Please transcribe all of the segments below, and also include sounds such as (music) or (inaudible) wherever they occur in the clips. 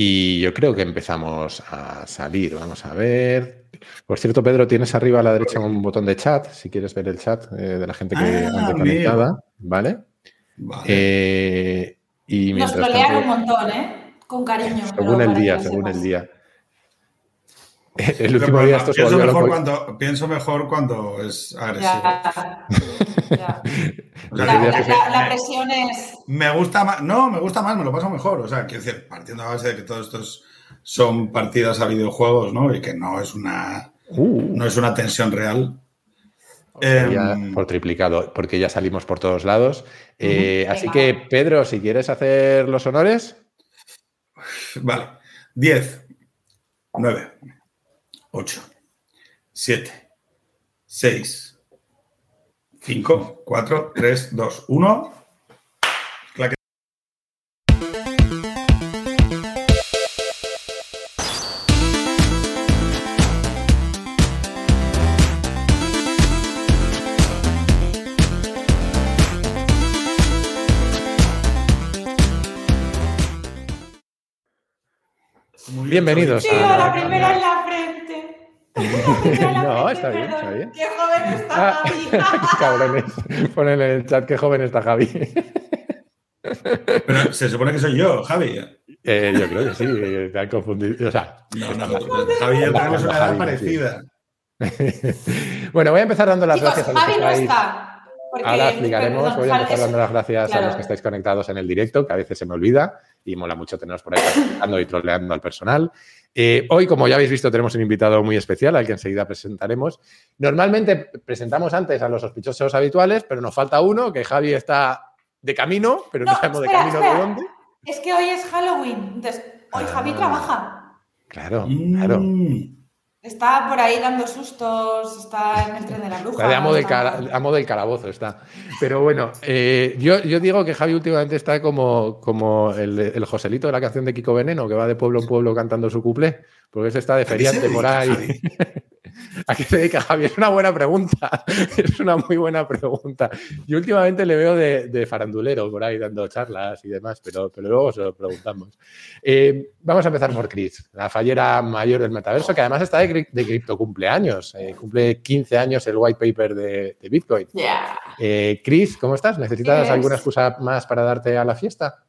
Y yo creo que empezamos a salir. Vamos a ver. Por cierto, Pedro, tienes arriba a la derecha un botón de chat, si quieres ver el chat eh, de la gente que Ah, anda conectada, ¿vale? Vale. Eh, y Nos tanto- un montón, ¿eh? Con cariño. según el día, según el día. (laughs) El Pero último día esto se pienso, mejor loco. cuando, pienso mejor cuando es agresivo. Ya, ya. (laughs) O sea, La, la- la- la presión es. Me gusta más, no, me gusta más, me lo paso mejor. O sea, quiero decir, partiendo a base de que todos estos son partidas a videojuegos, ¿no? Y que no es una, Uh, no es una tensión real. ya Em, por triplicado, porque ya salimos por todos lados. Eh, así Venga. que, Pedro, si quieres hacer los honores. Vale. 10, 9, 8, 7, 6, 5, 4, 3, 2, 1. Claque. Muy bien, Bienvenidos Sí, a- a la primera la frente. La primera en la (laughs) No, está bien, está bien. Qué joven está Ah, Javi. (laughs) cabrones. Ponen en el chat qué joven está Javi. Pero se supone que soy yo, Javi. Eh, yo creo que sí, te han confundido. O sea, No, no, Javi y yo tenemos una edad parecida. (laughs) bueno, voy a empezar dando las Chicos, gracias a los Javi que no estáis. está. Ahora explicaremos, perdón, voy a empezar dando las gracias a los que estáis conectados en el directo, que a veces se me olvida y mola mucho teneros por ahí participando y troleando al personal. Eh, hoy, como ya habéis visto, tenemos un invitado muy especial al que enseguida presentaremos. Normalmente presentamos antes a los sospechosos habituales, pero nos falta uno, que Javi está de camino, pero no, No, sabemos de espera, camino espera. de dónde. Es que hoy es Halloween. Entonces, hoy Javi Ah. trabaja. Claro, claro. Mm. Está por ahí dando sustos, está en el tren de la bruja. Está de amo, del está- cara- amo del calabozo está. Pero bueno, eh, yo, yo digo que Javi últimamente está como, como el, el Joselito de la canción de Kiko Veneno, que va de pueblo en pueblo cantando su cuplé, porque ese está de ¿A qué se feriante por dedica, ahí. Javi? (laughs) ¿A qué se dedica Javi? Es una buena pregunta. (laughs) Es una muy buena pregunta. Yo últimamente le veo de, de farandulero por ahí dando charlas y demás, pero, pero luego se lo preguntamos. Eh, vamos a empezar por Chris, la fallera mayor del metaverso, que además está de, cri- de cripto cumpleaños. Eh, cumple 15 años el white paper de, de Bitcoin. Ya. Eh, Chris, ¿cómo estás? ¿Necesitas Yes. alguna excusa más para darte a la fiesta?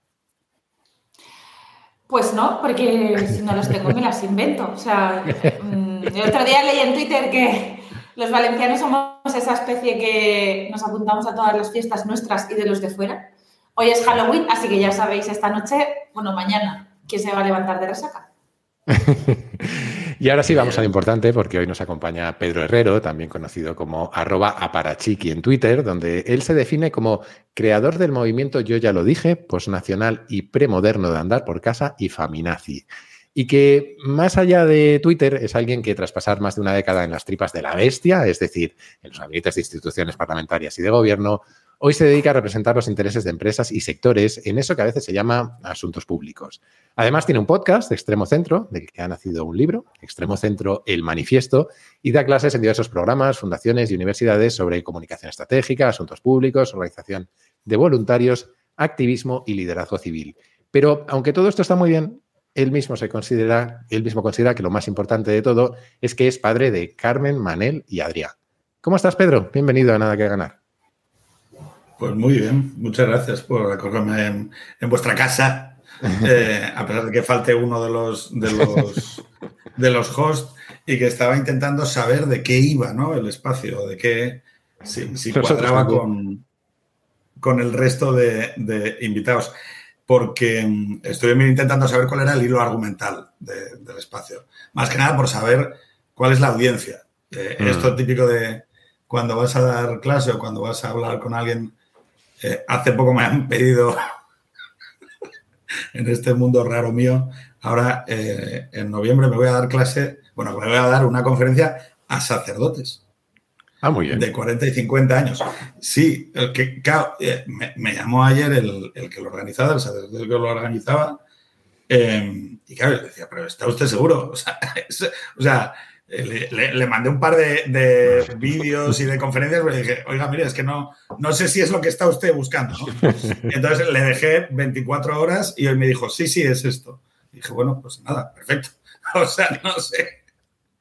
Pues no, porque si no las tengo me las invento. O sea, mm, el otro día leí en Twitter que los valencianos somos esa especie que nos apuntamos a todas las fiestas nuestras y de los de fuera. Hoy es Halloween, así que ya sabéis, esta noche, bueno, mañana, ¿quién se va a levantar de resaca? (laughs) Y ahora sí vamos a lo importante porque hoy nos acompaña Pedro Herrero, también conocido como arroba aparachiqui en Twitter, donde él se define como creador del movimiento Yo ya lo dije, posnacional y premoderno de andar por casa y faminazi. Y que más allá de Twitter es alguien que tras pasar más de una década en las tripas de la bestia, es decir, en los gabinetes de instituciones parlamentarias y de gobierno, hoy se dedica a representar los intereses de empresas y sectores en eso que a veces se llama asuntos públicos. Además, tiene un podcast Extremo Centro, del que ha nacido un libro, Extremo Centro, El Manifiesto, y da clases en diversos programas, fundaciones y universidades sobre comunicación estratégica, asuntos públicos, organización de voluntarios, activismo y liderazgo civil. Pero aunque todo esto está muy bien, él mismo se considera, él mismo considera que lo más importante de todo es que es padre de Carmen, Manel y Adrián. ¿Cómo estás, Pedro? Bienvenido a Nada que Ganar. Pues muy bien, muchas gracias por acogerme en, en vuestra casa, (laughs) eh, a pesar de que falte uno de los, de los de los hosts y que estaba intentando saber de qué iba, ¿no? El espacio, de qué si, si cuadraba con, con el resto de, de invitados, porque mm, estuve intentando saber cuál era el hilo argumental de- del espacio, más que nada por saber cuál es la audiencia. Eh, Mm. Esto típico de cuando vas a dar clase o cuando vas a hablar con alguien eh, hace poco me han pedido (laughs) en este mundo raro mío, ahora eh, en noviembre me voy a dar clase, bueno, me voy a dar una conferencia a sacerdotes Ah, muy bien. de 40 y 50 años. Sí, el que, claro, eh, me, me llamó ayer el, el que lo organizaba, el sacerdote que lo organizaba, eh, y claro, yo decía, pero ¿está usted seguro? (laughs) O sea, es- o sea, le, le- le mandé un par de, de (laughs) vídeos y de conferencias, pero dije, oiga, mire, es que no, no sé si es lo que está usted buscando. ¿no? (laughs) Entonces le dejé 24 horas y hoy me dijo, sí, sí, es esto. Y dije, bueno, pues nada, perfecto. (laughs) O sea, no sé.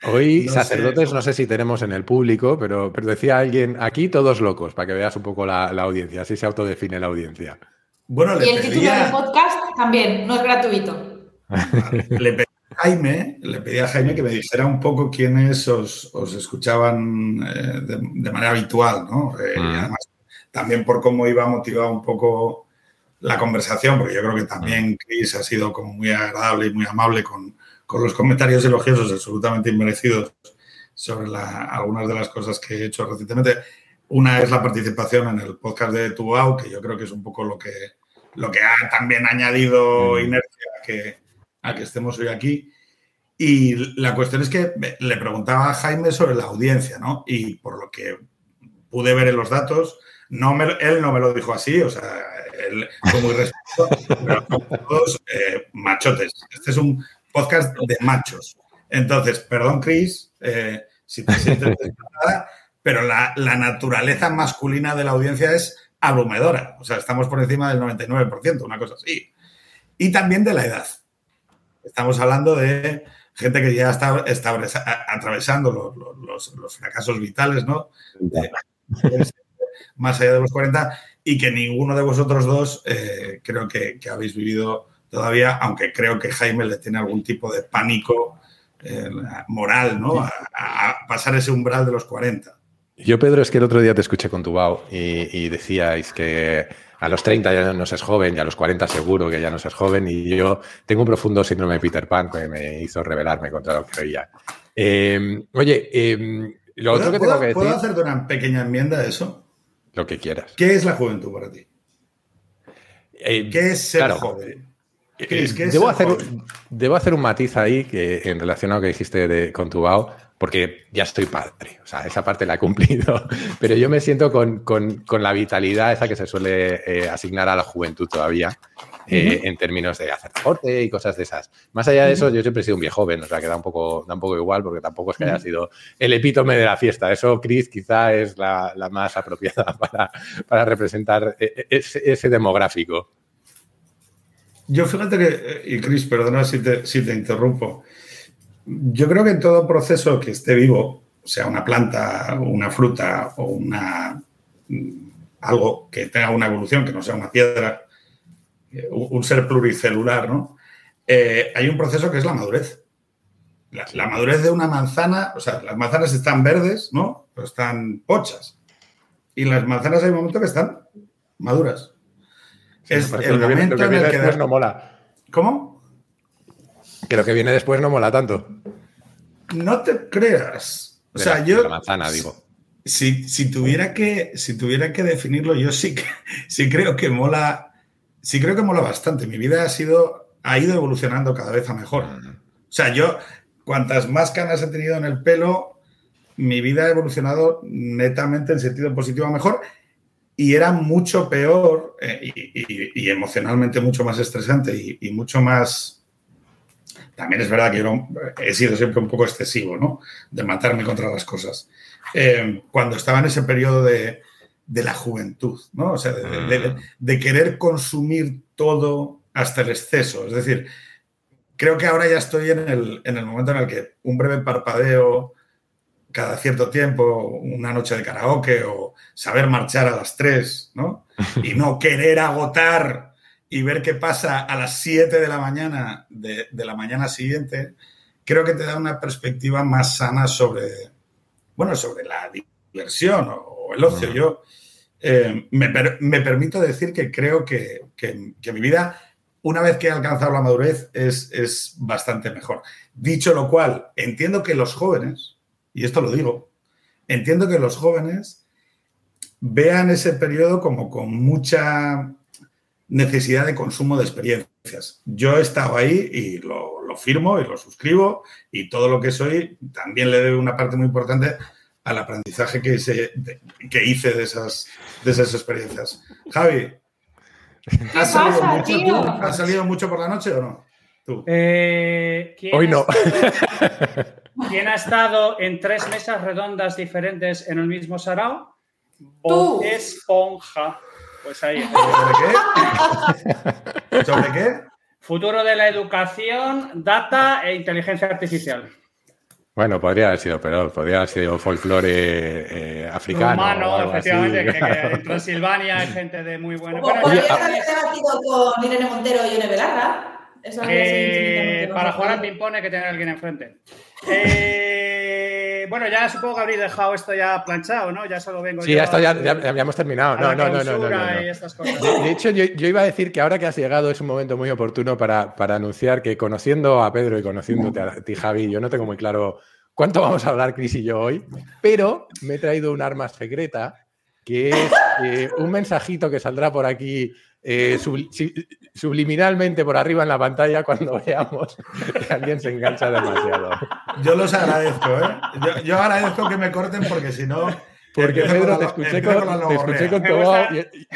Hoy, sacerdotes, no sé si tenemos en el público, pero, pero decía alguien, aquí todos locos, para que veas un poco la, audiencia, así se autodefine la audiencia. Bueno, y el título del podcast también, no es gratuito. le pedí a Jaime, le pedí a Jaime que me dijera un poco quiénes os, escuchaban eh, de, manera habitual, ¿no? Eh, mm. además, también por cómo iba motivado un poco la conversación, porque yo creo que también mm. Chris ha sido como muy agradable y muy amable con, con los comentarios elogiosos absolutamente inmerecidos sobre algunas de las cosas que he hecho recientemente. Una es la participación en el podcast de Tuau, que yo creo que es un poco lo que, lo que ha también añadido mm. inercia que, a que estemos hoy aquí. Y la cuestión es que le preguntaba a Jaime sobre la audiencia, ¿no? Y por lo que pude ver en los datos, no me, él no me lo dijo así, o sea, él fue muy respetuoso, (laughs) pero todos eh, machotes. Este es un podcast de machos. Entonces, perdón, Chris, eh, si te sientes (laughs) desesperada, pero la, naturaleza masculina de la audiencia es abrumadora. O sea, estamos por encima del 99%, una cosa así. Y también de la edad. Estamos hablando de gente que ya está, atravesando los, fracasos vitales, ¿no? más allá de los 40, y que ninguno de vosotros dos eh, creo que, que habéis vivido todavía, aunque creo que Jaime le tiene algún tipo de pánico eh, moral, ¿no? A, pasar ese umbral de los 40. Yo, Pedro, es que el otro día te escuché con tu y, y decíais que a los 30 ya no seas joven y a los 40 seguro que ya no seas joven y yo tengo un profundo síndrome de Peter Pan que me hizo rebelarme contra lo que oía. Em, oye, em, lo otro que tengo que decir... ¿Puedo hacerte una pequeña enmienda de eso? Lo que quieras. ¿Qué es la juventud para ti? Eh, ¿Qué es ser joven? debo, hacer, debo, hacer, un matiz ahí que, en relación a lo que dijiste con tu BAO, porque ya estoy padre. O sea, esa parte la he cumplido. (laughs) Pero yo me siento con, la vitalidad esa que se suele eh, asignar a la juventud todavía, eh, en términos de hacer deporte y cosas de esas. Más allá de eso, yo siempre he sido un viejo joven, o sea, que da un poco, da un poco igual, porque tampoco es que haya sido el epítome de la fiesta. Eso, Chris, quizá es la, más apropiada (laughs) para, representar e, e, ese demográfico. Yo fíjate que, eh, y Chris, perdona si te, si te interrumpo, yo creo que en todo proceso que esté vivo, sea una planta, una fruta o una, mm, algo que tenga una evolución, que no sea una piedra, eh, un ser pluricelular, ¿no? Eh, hay un proceso que es la madurez. La, la, madurez de una manzana, o sea, las manzanas están verdes, ¿no? Pero están pochas. Y las manzanas hay un momento que están maduras es el momento que viene, después no mola. ¿Cómo? Que lo que viene después no mola tanto. No te creas. O sea, yo. La manzana, digo. Si, si, tuviera que, si tuviera que definirlo, yo sí, que, sí creo que mola. Sí creo que mola bastante. Mi vida ha sido. ha ido evolucionando cada vez a mejor. O sea, yo, cuantas más canas he tenido en el pelo, mi vida ha evolucionado netamente en sentido positivo a mejor y era mucho peor eh, y, emocionalmente mucho más estresante y, mucho más... También es verdad que yo he sido siempre un poco excesivo, ¿no? De matarme contra las cosas. Eh, cuando estaba en ese periodo de, la juventud, ¿no? O sea, de, de, querer consumir todo hasta el exceso. Es decir, creo que ahora ya estoy en el, en el momento en el que un breve parpadeo cada cierto tiempo, una noche de karaoke o saber marchar a las 3, ¿no? (laughs) Y no querer agotar y ver qué pasa a las 7 de la mañana de, la mañana siguiente, creo que te da una perspectiva más sana sobre, bueno, sobre la diversión o, el ocio. Yo eh, me, permito decir que creo que, mi vida, una vez que he alcanzado la madurez, es, es bastante mejor. Dicho lo cual, entiendo que los jóvenes, y esto lo digo, entiendo que los jóvenes vean ese periodo como con mucha necesidad de consumo de experiencias. Yo he estado ahí y lo, firmo y lo suscribo y todo lo que soy también le debe una parte muy importante al aprendizaje que, que hice de esas, de esas experiencias. Javi, ¿has salido, mucho, ¿has salido mucho por la noche o no? Eh, Hoy no. (laughs) ¿Quién ha estado en tres mesas redondas diferentes en el mismo sarao? Bob Esponja. Pues ahí. ¿Sobre qué? (laughs) ¿Sobre qué? Futuro de la educación, data e inteligencia artificial. Bueno, podría haber sido peor, podría haber sido folclore eh, africano. Humano, efectivamente, que, en Transilvania hay gente de muy buena. Bueno, podría haber debatido con Irene Montero y Yone Belarra. Eh, para jugar al ping-pong hay que tener a alguien enfrente. Eh, (laughs) bueno, ya supongo que habréis dejado esto ya planchado, ¿no? Ya solo vengo. Sí, ya, está, ya, ya, hemos terminado. No, no, no, no, De, hecho, yo, iba a decir que ahora que has llegado es un momento muy oportuno para, para anunciar que conociendo a Pedro y conociéndote a ti, Javi, yo no tengo muy claro cuánto vamos a hablar Cris y yo hoy, pero me he traído un arma secreta que es eh, un mensajito que saldrá por aquí eh, subliminalmente por arriba en la pantalla cuando veamos que alguien se engancha demasiado. Yo los agradezco, ¿eh? Yo, agradezco que me corten porque si no... Porque Pedro, te escuché, con, te escuché con, tu voz y,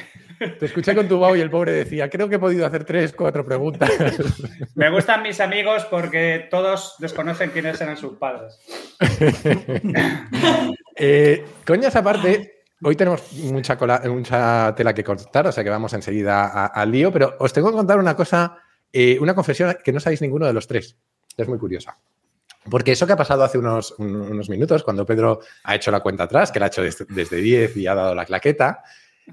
te escuché con tu y el pobre decía, creo que he podido hacer tres, cuatro preguntas. (laughs) Me gustan mis amigos porque todos desconocen quiénes eran sus padres. (laughs) eh, coñas aparte, Hoy tenemos mucha, mucha tela que cortar, o sea que vamos enseguida al lío, pero os tengo que contar una cosa, eh, una confesión que no sabéis ninguno de los tres. Es muy curiosa. Porque eso que ha pasado hace unos, minutos, cuando Pedro ha hecho la cuenta atrás, que la ha hecho desde, 10 y ha dado la claqueta,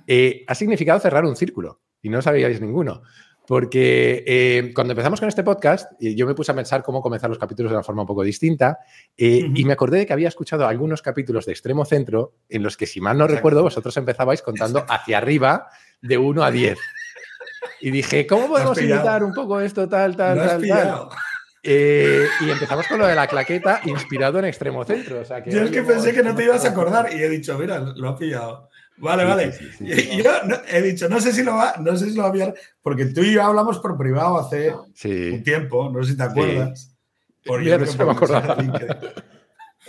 eh, ha significado cerrar un círculo y no sabíais ninguno. Porque eh, cuando empezamos con este podcast, yo me puse a pensar cómo comenzar los capítulos de una forma un poco distinta eh, y me acordé de que había escuchado algunos capítulos de Extremo Centro en los que, si mal no recuerdo, vosotros empezabais contando hacia arriba de 1 a 10. (laughs) Y dije, ¿cómo podemos imitar un poco esto, tal, tal, tal, tal? Eh, y empezamos con lo de la claqueta inspirado en Extremo Centro. yo es que pensé que no te ibas a acordar y he dicho, mira, lo ha pillado. Vale, vale. yo he dicho, no sé si lo va, no sé si lo va a enviar, porque tú y yo hablamos por privado hace un tiempo, no sé si te acuerdas. Por me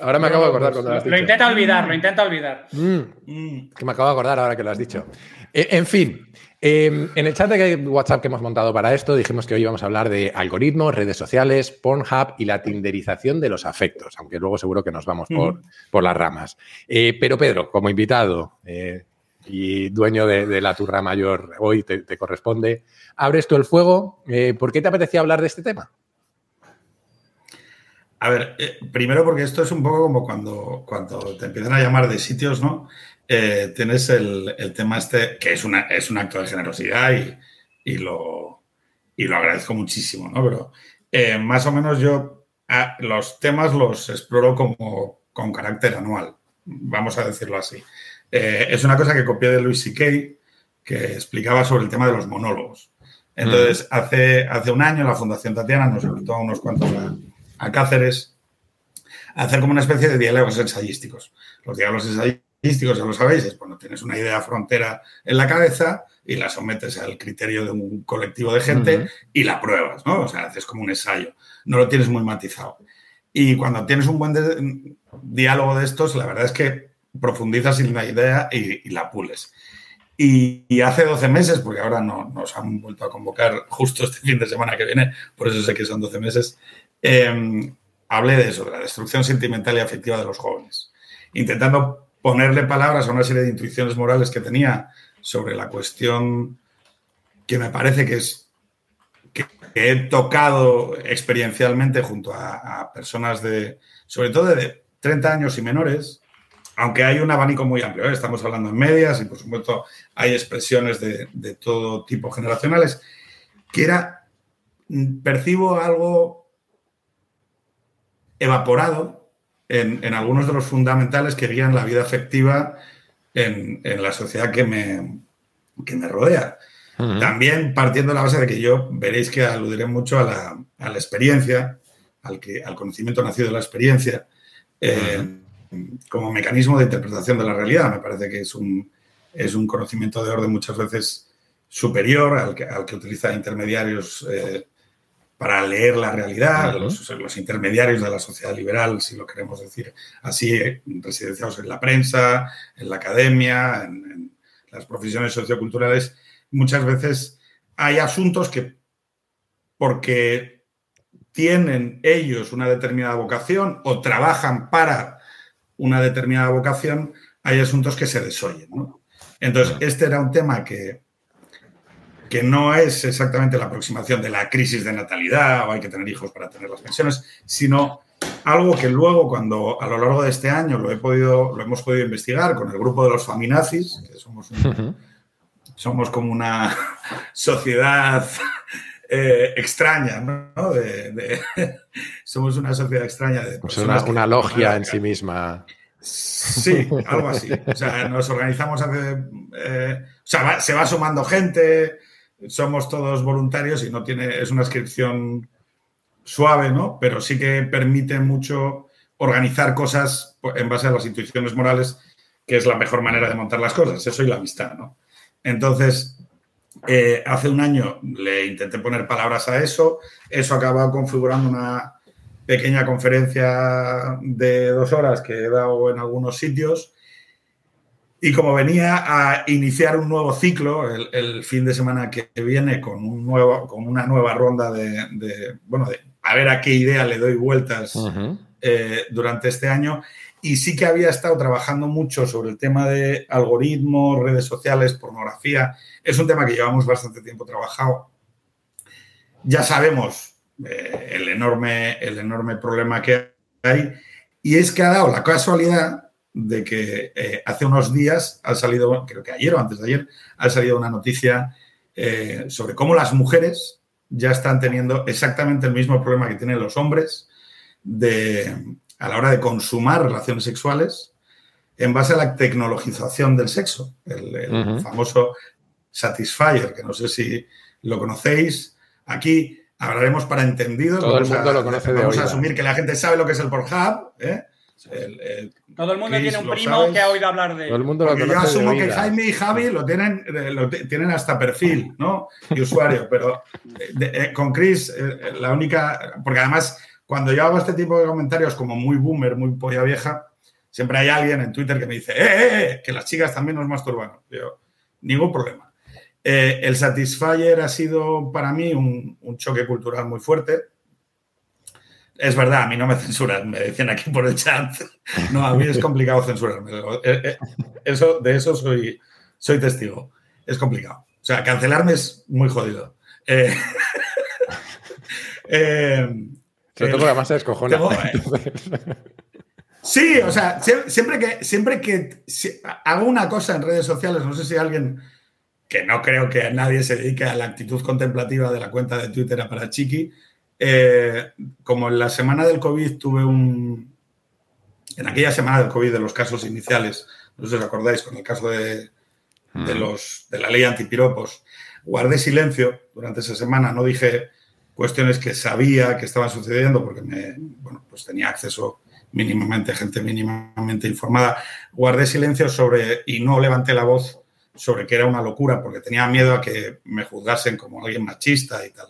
Ahora me acabo de acordar cuando lo has dicho. Lo intenta olvidar, lo intenta olvidar. Mm. Mm. que me acabo de acordar ahora que lo has dicho. Eh, en fin, em, en el chat de WhatsApp que hemos montado para esto dijimos que hoy íbamos a hablar de algoritmos, redes sociales, Pornhub y la tinderización de los afectos, aunque luego seguro que nos vamos por, por las ramas. Eh, pero Pedro, como invitado eh, y dueño de, la turra mayor, hoy te, te, corresponde, abres tú el fuego. ¿Por qué te apetecía hablar de este tema? A ver, primero porque esto es un poco como cuando, cuando te empiezan a llamar de sitios, ¿no? Eh, tienes el, tema este, que es, una, es un acto de generosidad y, lo, lo agradezco muchísimo, ¿no? Pero eh, más o menos yo los temas los exploro como con carácter anual, vamos a decirlo así. Eh, es una cosa que copié de Luis C.K., que explicaba sobre el tema de los monólogos. Entonces, hace, hace un año la Fundación Tatiana nos invitó a unos cuantos a, a Cáceres a hacer como una especie de diálogos ensayísticos. Los diálogos ensayísticos ya lo sabéis, es cuando tienes una idea frontera en la cabeza y la sometes al criterio de un colectivo de gente y la pruebas, ¿no? O sea, haces como un ensayo, no lo tienes muy matizado. Y cuando tienes un buen diálogo de estos, la verdad es que profundizas en la idea y, la pules. Y, hace 12 meses, porque ahora no, nos han vuelto a convocar justo este fin de semana que viene, por eso sé que son 12 meses, em, hablé de eso, de la destrucción sentimental y afectiva de los jóvenes, intentando ponerle palabras a una serie de intuiciones morales que tenía sobre la cuestión que me parece que es que, he tocado experiencialmente junto a, personas de, sobre todo de 30 años y menores, aunque hay un abanico muy amplio, ¿eh? estamos hablando en medias y por supuesto hay expresiones de, de todo tipo generacionales, que era, percibo algo evaporado en, algunos de los fundamentales que guían la vida afectiva en, la sociedad que me, me rodea. También partiendo de la base de que yo veréis que aludiré mucho a la, experiencia, al, que, al conocimiento nacido de la experiencia, eh, como mecanismo de interpretación de la realidad. Me parece que es un, es un conocimiento de orden muchas veces superior al que, al que utiliza intermediarios eh, para leer la realidad, los, intermediarios de la sociedad liberal, si lo queremos decir así, eh, residenciados en la prensa, en la academia, en, las profesiones socioculturales, muchas veces hay asuntos que, porque tienen ellos una determinada vocación o trabajan para una determinada vocación, hay asuntos que se desoyen. Entonces, este era un tema que, que no es exactamente la aproximación de la crisis de natalidad o hay que tener hijos para tener las pensiones, sino algo que luego, cuando a lo largo de este año lo, he podido, lo hemos podido investigar con el grupo de los faminazis, que somos, somos como una (laughs) sociedad eh, extraña, ¿no? (laughs) somos una sociedad extraña de pues una, logia en sí misma. Sí, algo así. O sea, nos organizamos hace. Eh, o sea, se va sumando gente, somos todos voluntarios y no tiene, es una inscripción suave, ¿no? Pero sí que permite mucho organizar cosas en base a las intuiciones morales, que es la mejor manera de montar las cosas, eso y la amistad, ¿no? Entonces, eh, hace un año le intenté poner palabras a eso, eso acaba configurando una pequeña conferencia de dos horas que he dado en algunos sitios y como venía a iniciar un nuevo ciclo el, fin de semana que viene con, un nuevo, con una nueva ronda de, bueno, de a ver a qué idea le doy vueltas eh, durante este año. Y sí que había estado trabajando mucho sobre el tema de algoritmos, redes sociales, pornografía. Es un tema que llevamos bastante tiempo trabajado. Ya sabemos eh, el, enorme, el enorme problema que hay. Y es que ha dado la casualidad de que eh, hace unos días ha salido, creo que ayer o antes de ayer, ha salido una noticia eh, sobre cómo las mujeres ya están teniendo exactamente el mismo problema que tienen los hombres de, a la hora de consumar relaciones sexuales en base a la tecnologización del sexo, el, famoso Satisfyer, que no sé si lo conocéis. Aquí hablaremos para entendidos. Todo el mundo lo conoce Vamos a asumir que la gente sabe lo que es el Pornhub. ¿eh? Todo el mundo tiene un primo que ha oído hablar de Todo el mundo lo Yo asumo que Jaime y Javi lo tienen, eh, tienen hasta perfil, ¿no? Y usuario, pero eh, con Chris, eh, la única. Porque además, cuando yo hago este tipo de comentarios como muy boomer, muy polla vieja, siempre hay alguien en Twitter que me dice, ¡eh, que las chicas también nos masturban! Yo, ningún problema. el Satisfyer ha sido para mí un, un choque cultural muy fuerte es verdad, a mí no me censuran, me decían aquí por el chat. No, a mí es (laughs) complicado censurarme. Eh, eh, eso, de eso soy, soy testigo. Es complicado. O sea, cancelarme es muy jodido. Eh, (laughs) eh, Sobre todo además es cojona. (laughs) sí, o sea, siempre que, siempre que hago una cosa en redes sociales, no sé si alguien que no creo que nadie se dedique a la actitud contemplativa de la cuenta de Twitter para Chiqui, eh, como en la semana del COVID tuve un... En aquella semana del COVID de los casos iniciales, no sé si os acordáis, con el caso de, de, los, de la ley antipiropos, guardé silencio durante esa semana, no dije cuestiones que sabía que estaban sucediendo porque me, bueno, pues tenía acceso mínimamente, gente mínimamente informada. Guardé silencio sobre y no levanté la voz sobre que era una locura porque tenía miedo a que me juzgasen como alguien machista y tal.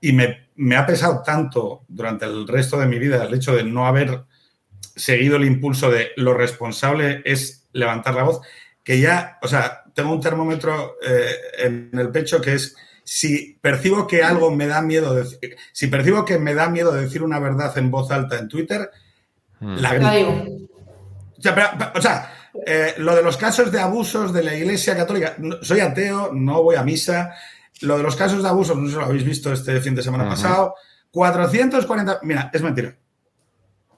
Y me, ha pesado tanto durante el resto de mi vida el hecho de no haber seguido el impulso de lo responsable es levantar la voz, que ya, o sea, tengo un termómetro eh, en el pecho que es si percibo que algo me da miedo, decir, si percibo que me da miedo decir una verdad en voz alta en Twitter, hmm. la grito. O sea, eh, lo de los casos de abusos de la Iglesia Católica, soy ateo, no voy a misa, lo de los casos de abuso, no sé si lo habéis visto este fin de semana pasado. 440. Mira, es mentira.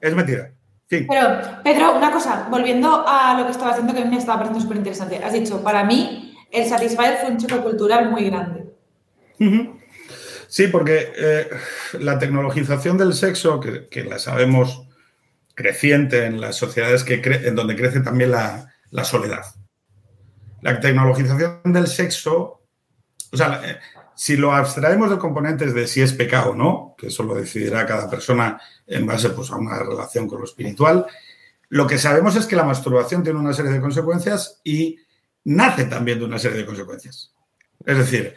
Es mentira. Pero, Pedro, una cosa, volviendo a lo que estaba haciendo, que a mí me estaba pareciendo súper interesante. Has dicho, para mí, el Satisfyer fue un choque cultural muy grande. Sí, porque eh, la tecnologización del sexo, que, la sabemos creciente en las sociedades que en donde crece también la, la soledad. La tecnologización del sexo o sea, eh, si lo abstraemos de componentes de si es pecado o no, que eso lo decidirá cada persona en base pues, a una relación con lo espiritual, lo que sabemos es que la masturbación tiene una serie de consecuencias y nace también de una serie de consecuencias. Es decir,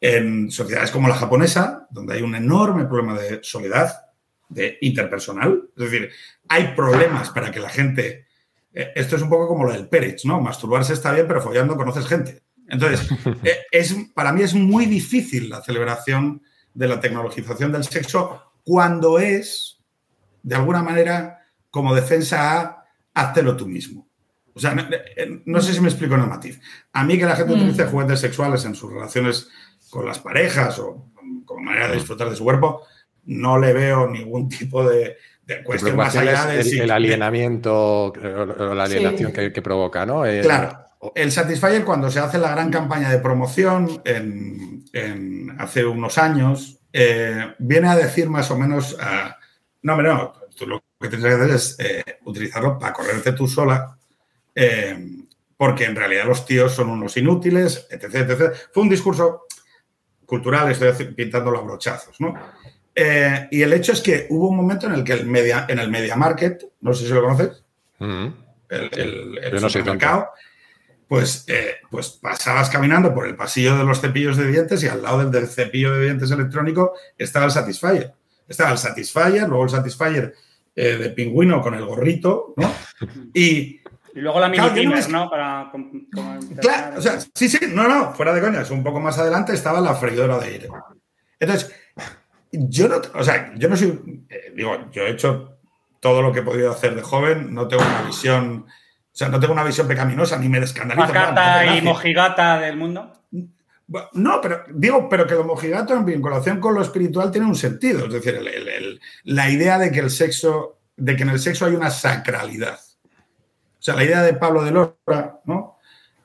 en sociedades como la japonesa, donde hay un enorme problema de soledad, de interpersonal, es decir, hay problemas para que la gente... Eh, esto es un poco como lo del Pérez, ¿no? Masturbarse está bien, pero follando conoces gente. Entonces, (laughs) eh, es, para mí es muy difícil la celebración de la tecnologización del sexo cuando es, de alguna manera, como defensa a háztelo tú mismo. O sea, no, sé si me explico en el matiz. A mí que la gente mm. utilice juguetes sexuales en sus relaciones con las parejas o como manera de disfrutar de su cuerpo, no le veo ningún tipo de, cuestión más allá del el, alienamiento o la alienación que, provoca, ¿no? claro. El Satisfyer, cuando se hace la gran campaña de promoción hace unos años, eh, viene a decir más o menos, no, no, tú lo que tienes que hacer es eh, utilizarlo para correrte tú sola, eh, porque en realidad los tíos son unos inútiles, etc, etc. Fue un discurso cultural, estoy pintando los brochazos, ¿no? y el hecho es que hubo un momento en el que el media, en el Media Market, no sé si lo conoces, mm. el, el, el pues, eh, pues pasabas caminando por el pasillo de los cepillos de dientes y al lado del, cepillo de dientes electrónico estaba el Satisfyer. Estaba el Satisfyer, luego el Satisfyer eh, de pingüino con el gorrito, ¿no? (laughs) Y, luego la mini ¿no? Para, claro, o sea, sí, sí, no, no, fuera de coñas, un poco más adelante estaba la freidora de aire. Entonces, yo no, o sea, yo no soy, eh, digo, yo he hecho todo lo que he podido hacer de joven, no tengo una visión o sea, no tengo una visión pecaminosa ni me escandalizo. ¿Macata y mojigata del mundo? No, pero digo, pero que lo mojigato en vinculación con lo espiritual tiene un sentido. Es decir, la idea de que el sexo, de que en el sexo hay una sacralidad. O sea, la idea de Pablo de Lora, ¿no?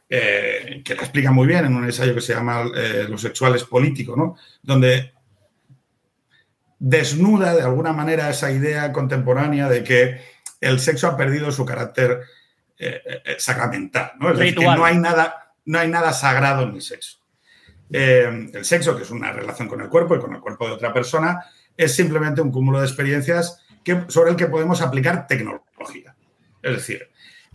Eh, que la explica muy bien en un ensayo que se llama eh, Los sexuales políticos, ¿no? Donde desnuda de alguna manera esa idea contemporánea de que el sexo ha perdido su carácter eh, eh, sacramental, ¿no? Es decir, que no hay, nada, no hay nada sagrado en el sexo. Eh, el sexo, que es una relación con el cuerpo y con el cuerpo de otra persona, es simplemente un cúmulo de experiencias que, sobre el que podemos aplicar tecnología. Es decir,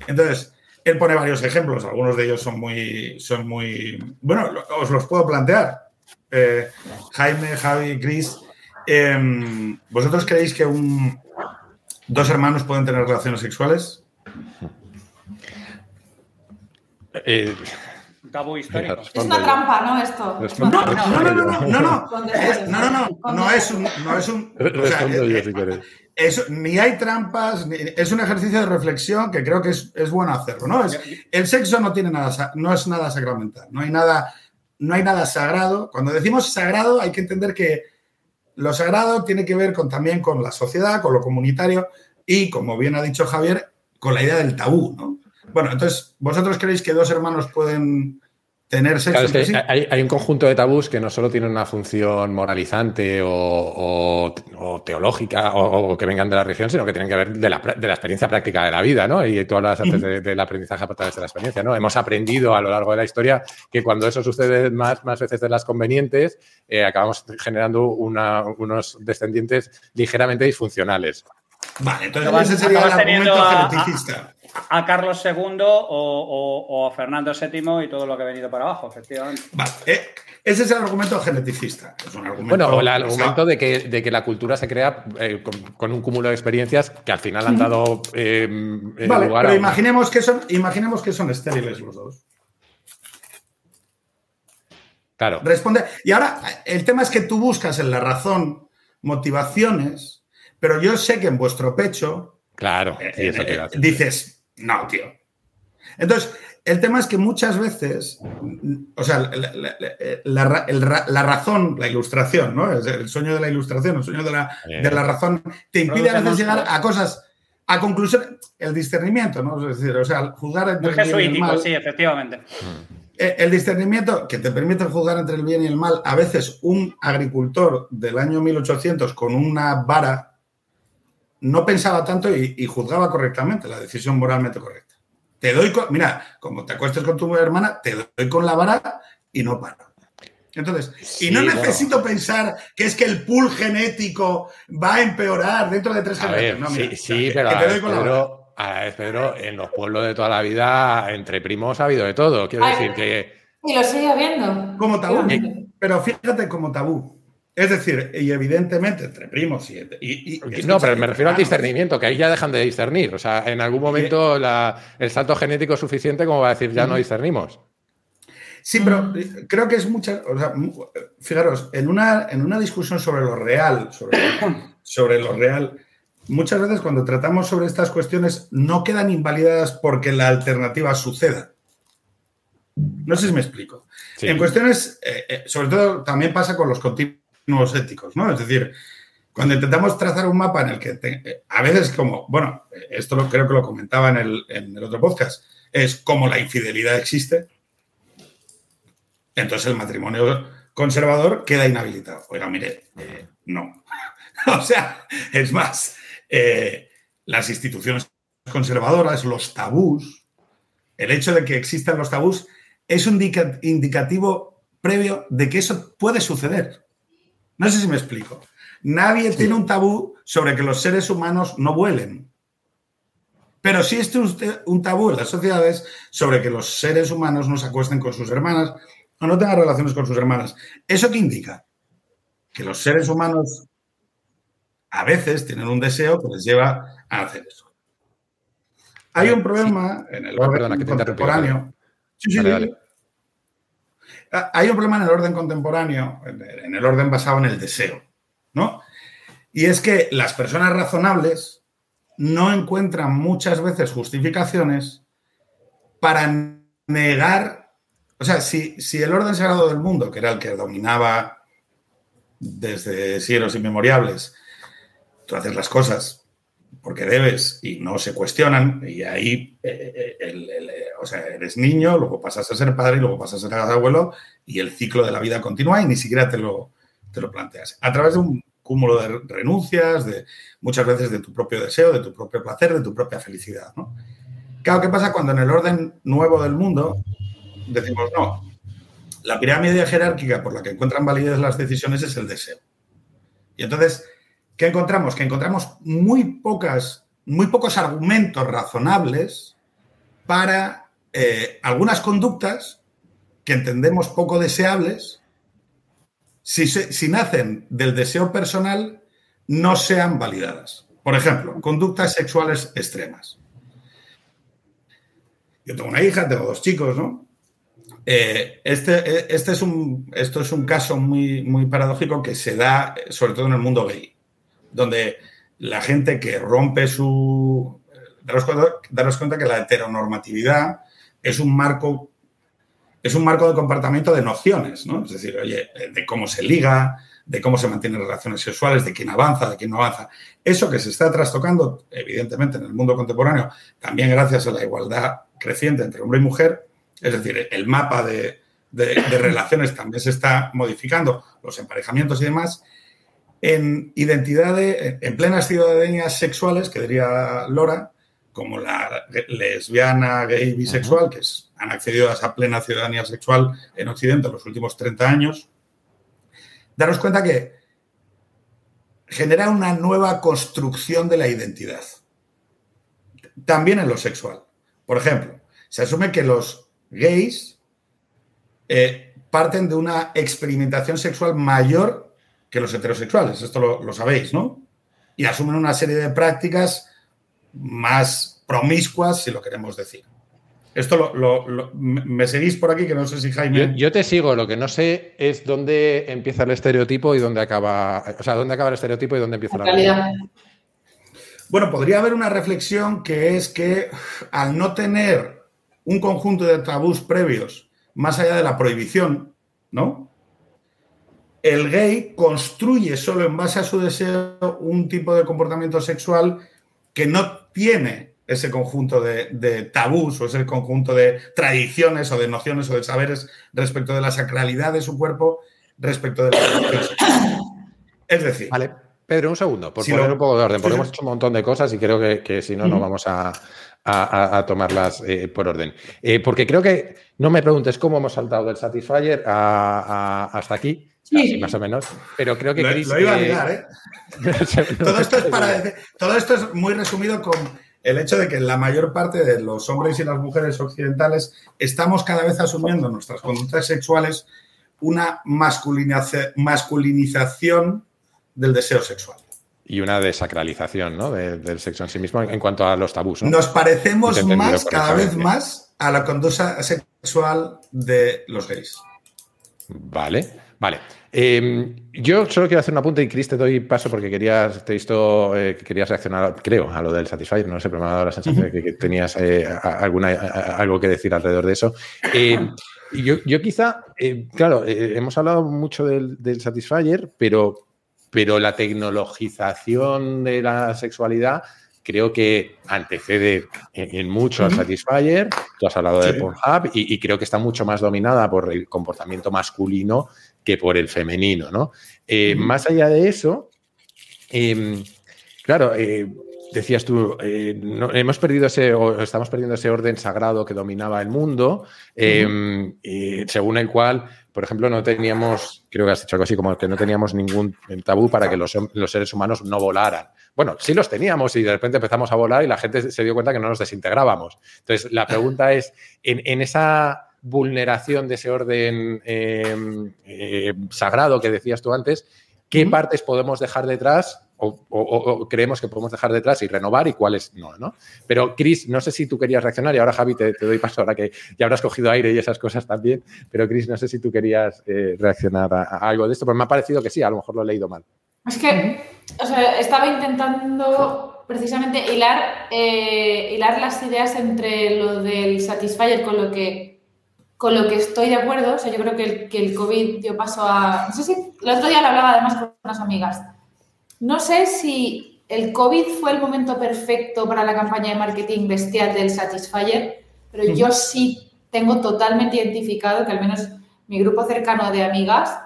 entonces, él pone varios ejemplos, algunos de ellos son muy, son muy, bueno, os los puedo plantear. Jaime, Javi, Chris, ¿vosotros creéis que un, dos hermanos pueden tener relaciones sexuales? Eh, histórico. Es una trampa, ¿no? Esto. No, no, no, no, no, no, no, no, no, no, es un, no es un, ni hay trampas, es un ejercicio de reflexión que creo que es, es bueno hacerlo, ¿no? Es, el sexo no tiene nada, no es nada sacramental, no hay nada, no hay nada sagrado. Cuando decimos sagrado hay que entender que lo sagrado tiene que ver con, también con la sociedad, con lo comunitario y, como bien ha dicho Javier, con la idea del tabú, ¿no? Bueno, entonces, ¿vosotros creéis que dos hermanos pueden tener sexo? hay, un conjunto de tabús que no solo tienen una función moralizante o, teológica o, que vengan de la religión, sino que tienen que ver de la, experiencia práctica de la vida, ¿no? Y tú hablas antes del aprendizaje a través de la experiencia, ¿no? Hemos aprendido a lo largo de la historia que cuando eso sucede más, más veces de las convenientes, eh, acabamos generando unos descendientes ligeramente disfuncionales. Vale, entonces ese sería el argumento geneticista a Carlos II o, a Fernando VII y todo lo que ha venido para abajo, efectivamente. Vale. Eh, ese es el argumento geneticista. bueno, o el argumento de que, de que, la cultura se crea eh, con, un cúmulo de experiencias que al final han dado eh, vale, Pero imaginemos que, son, imaginemos que son estériles los dos. Claro. Responde. Y ahora, el tema es que tú buscas en la razón motivaciones, pero yo sé que en vuestro pecho. Claro, dices, no, tío. Entonces, el tema es que muchas veces, o sea, la, razón, la ilustración, ¿no? El sueño de la ilustración, el sueño de la, de la razón, te impide a veces llegar a cosas, a conclusión, el discernimiento, ¿no? Es decir, o sea, juzgar entre el bien y el mal. sí, efectivamente. Eh, el discernimiento que te permite juzgar entre el bien y el mal, a veces un agricultor del año 1800 con una vara no pensaba tanto y, juzgaba correctamente, la decisión moralmente correcta. Te doy, mira, como te acuestes con tu hermana, te doy con la vara y no paro. Entonces, y no necesito pensar que es que el pool genético va a empeorar dentro de tres años. sí, sí, pero, Pedro, en los pueblos de toda la vida, entre primos ha habido de todo. Quiero decir que. Y lo sigue habiendo. Como tabú. Pero fíjate como tabú. Es decir, y evidentemente entre primos y... no, pero me refiero al discernimiento, que ahí ya dejan de discernir. O sea, en algún momento el salto genético es suficiente como para decir ya no discernimos. Sí, pero creo que es mucha... O sea, fijaros, en una, en una discusión sobre lo real, sobre, (laughs) sobre lo real, muchas veces cuando tratamos sobre estas cuestiones no quedan invalidadas porque la alternativa suceda. No sé si me explico. En cuestiones, eh, eh, sobre todo también pasa con los continuos éticos, ¿no? Es decir, cuando intentamos trazar un mapa en el que eh, a veces como, bueno, esto lo, creo que lo comentaba en el, en el otro podcast, es como la infidelidad existe, entonces el matrimonio conservador queda inhabilitado. Oiga, mire, no. (laughs) o sea, es más, las instituciones conservadoras, los tabús, el hecho de que existan los tabús es un indicativo previo de que eso puede suceder. No sé si me explico. Nadie tiene un tabú sobre que los seres humanos no vuelen. Pero sí existe un tabú en las sociedades sobre que los seres humanos no se acuesten con sus hermanas o no tengan relaciones con sus hermanas. ¿Eso qué indica? Que los seres humanos a veces tienen un deseo que les lleva a hacer eso. Hay un problema en el orden contemporáneo. Hay un problema en el orden contemporáneo, en el orden basado en el deseo, ¿no? Y es que las personas razonables no encuentran muchas veces justificaciones para negar, o sea, si, si el orden sagrado del mundo, que era el que dominaba desde siglos inmemoriales, tú haces las cosas porque debes y no se cuestionan, y ahí eh, eh, eh, o sea, eres niño, luego pasas a ser padre y luego pasas a ser abuelo, y el ciclo de la vida continúa y ni siquiera te lo, te lo planteas. A través de un cúmulo de renuncias, de muchas veces de tu propio deseo, de tu propio placer, de tu propia felicidad. ¿no? Claro, ¿qué pasa cuando en el orden nuevo del mundo decimos no? La pirámide jerárquica por la que encuentran validez las decisiones es el deseo. Y entonces ¿Qué encontramos? Que encontramos muy, pocas, muy pocos argumentos razonables para eh, algunas conductas que entendemos poco deseables, si, si nacen del deseo personal, no sean validadas. Por ejemplo, conductas sexuales extremas. Yo tengo una hija, tengo dos chicos, ¿no? Eh, este, este, es un, esto es un caso muy, muy paradójico que se da sobre todo en el mundo gay donde la gente que rompe su... Daros cuenta, que la heteronormatividad es un marco es un marco de comportamiento de nociones, ¿no? Es decir, oye, de cómo se liga, de cómo se mantienen relaciones sexuales, de quién avanza, de quién no avanza. Eso que se está trastocando, evidentemente, en el mundo contemporáneo, también gracias a la igualdad creciente entre hombre y mujer, es decir, el mapa de relaciones también se está modificando, los emparejamientos y demás, en identidades, en plenas ciudadanías sexuales, que diría Lora, como la lesbiana, gay, bisexual, que han accedido a esa plena ciudadanía sexual en Occidente en los últimos 30 años, daros cuenta que genera una nueva construcción de la identidad, también en lo sexual. Por ejemplo, se asume que los gays eh, parten de una experimentación sexual mayor que los heterosexuales, esto lo, sabéis, ¿no? Y asumen una serie de prácticas más promiscuas, si lo queremos decir. Esto lo, me seguís por aquí, que no sé si Jaime. Yo, te sigo, lo que no sé es dónde empieza el estereotipo y dónde acaba. O sea, dónde acaba el estereotipo y dónde empieza la, realidad. Bueno, podría haber una reflexión que es que al no tener un conjunto de tabús previos, más allá de la prohibición, ¿no? El gay construye solo en base a su deseo un tipo de comportamiento sexual que no tiene ese conjunto de, tabús o ese conjunto de tradiciones o de nociones o de saberes respecto de la sacralidad de su cuerpo, respecto de la Es decir. Vale, Pedro, un segundo, por poner un poco de orden, porque hemos hecho un montón de cosas y creo que, si no, no vamos a, tomarlas eh, por orden. Eh, porque creo que, no me preguntes cómo hemos saltado del Satisfyer hasta aquí, Sí. más o menos. Pero creo que lo, Chris, lo iba a ligar, ¿eh? (laughs) todo, esto es para todo esto es muy resumido con el hecho de que la mayor parte de los hombres y las mujeres occidentales estamos cada vez asumiendo nuestras conductas sexuales una masculinización del deseo sexual. Y una desacralización ¿no? del sexo en sí mismo en cuanto a los tabús. Nos parecemos más, cada vez más, a la conducta sexual de los gays. Vale. Vale. Em, yo solo quiero hacer un apunte y Chris te doy paso porque querías, te he visto eh, que querías reaccionar, creo, a lo del Satisfyer. No sé, pero me ha dado la sensación de que, tenías eh, alguna, algo que decir alrededor de eso. Em, yo, yo, quizá, eh, claro, hemos hablado mucho del, del Satisfyer, pero, pero la tecnologización de la sexualidad creo que antecede en, mucho al Satisfyer. Tú has hablado de Pornhub y, y, creo que está mucho más dominada por el comportamiento masculino que por el femenino, ¿no? Eh, más allá de eso, em, claro, eh, decías tú, eh, hemos perdido ese, o estamos perdiendo ese orden sagrado que dominaba el mundo, em, según el cual, por ejemplo, no teníamos, creo que has dicho algo así como que no teníamos ningún tabú para que los, seres humanos no volaran. Bueno, sí los teníamos y de repente empezamos a volar y la gente se dio cuenta que no nos desintegrábamos. Entonces, la pregunta es, en, esa vulneración de ese orden em, eh, sagrado que decías tú antes, ¿qué partes podemos dejar detrás o, creemos que podemos dejar detrás y renovar y cuáles no, ¿no? Pero, Chris, no sé si tú querías reaccionar y ahora, Javi, te, doy paso ahora que ya habrás cogido aire y esas cosas también, pero, Chris, no sé si tú querías eh, reaccionar a, algo de esto, pero me ha parecido que sí, a lo mejor lo he leído mal. Es que, estaba intentando precisamente hilar, eh, hilar las ideas entre lo del Satisfyer con lo que con lo que estoy de acuerdo. O sea, yo creo que el, que el COVID dio paso a. No sé si. El otro día lo hablaba además con unas amigas. No sé si el COVID fue el momento perfecto para la campaña de marketing bestial del Satisfyer, pero yo sí tengo totalmente identificado que al menos mi grupo cercano de amigas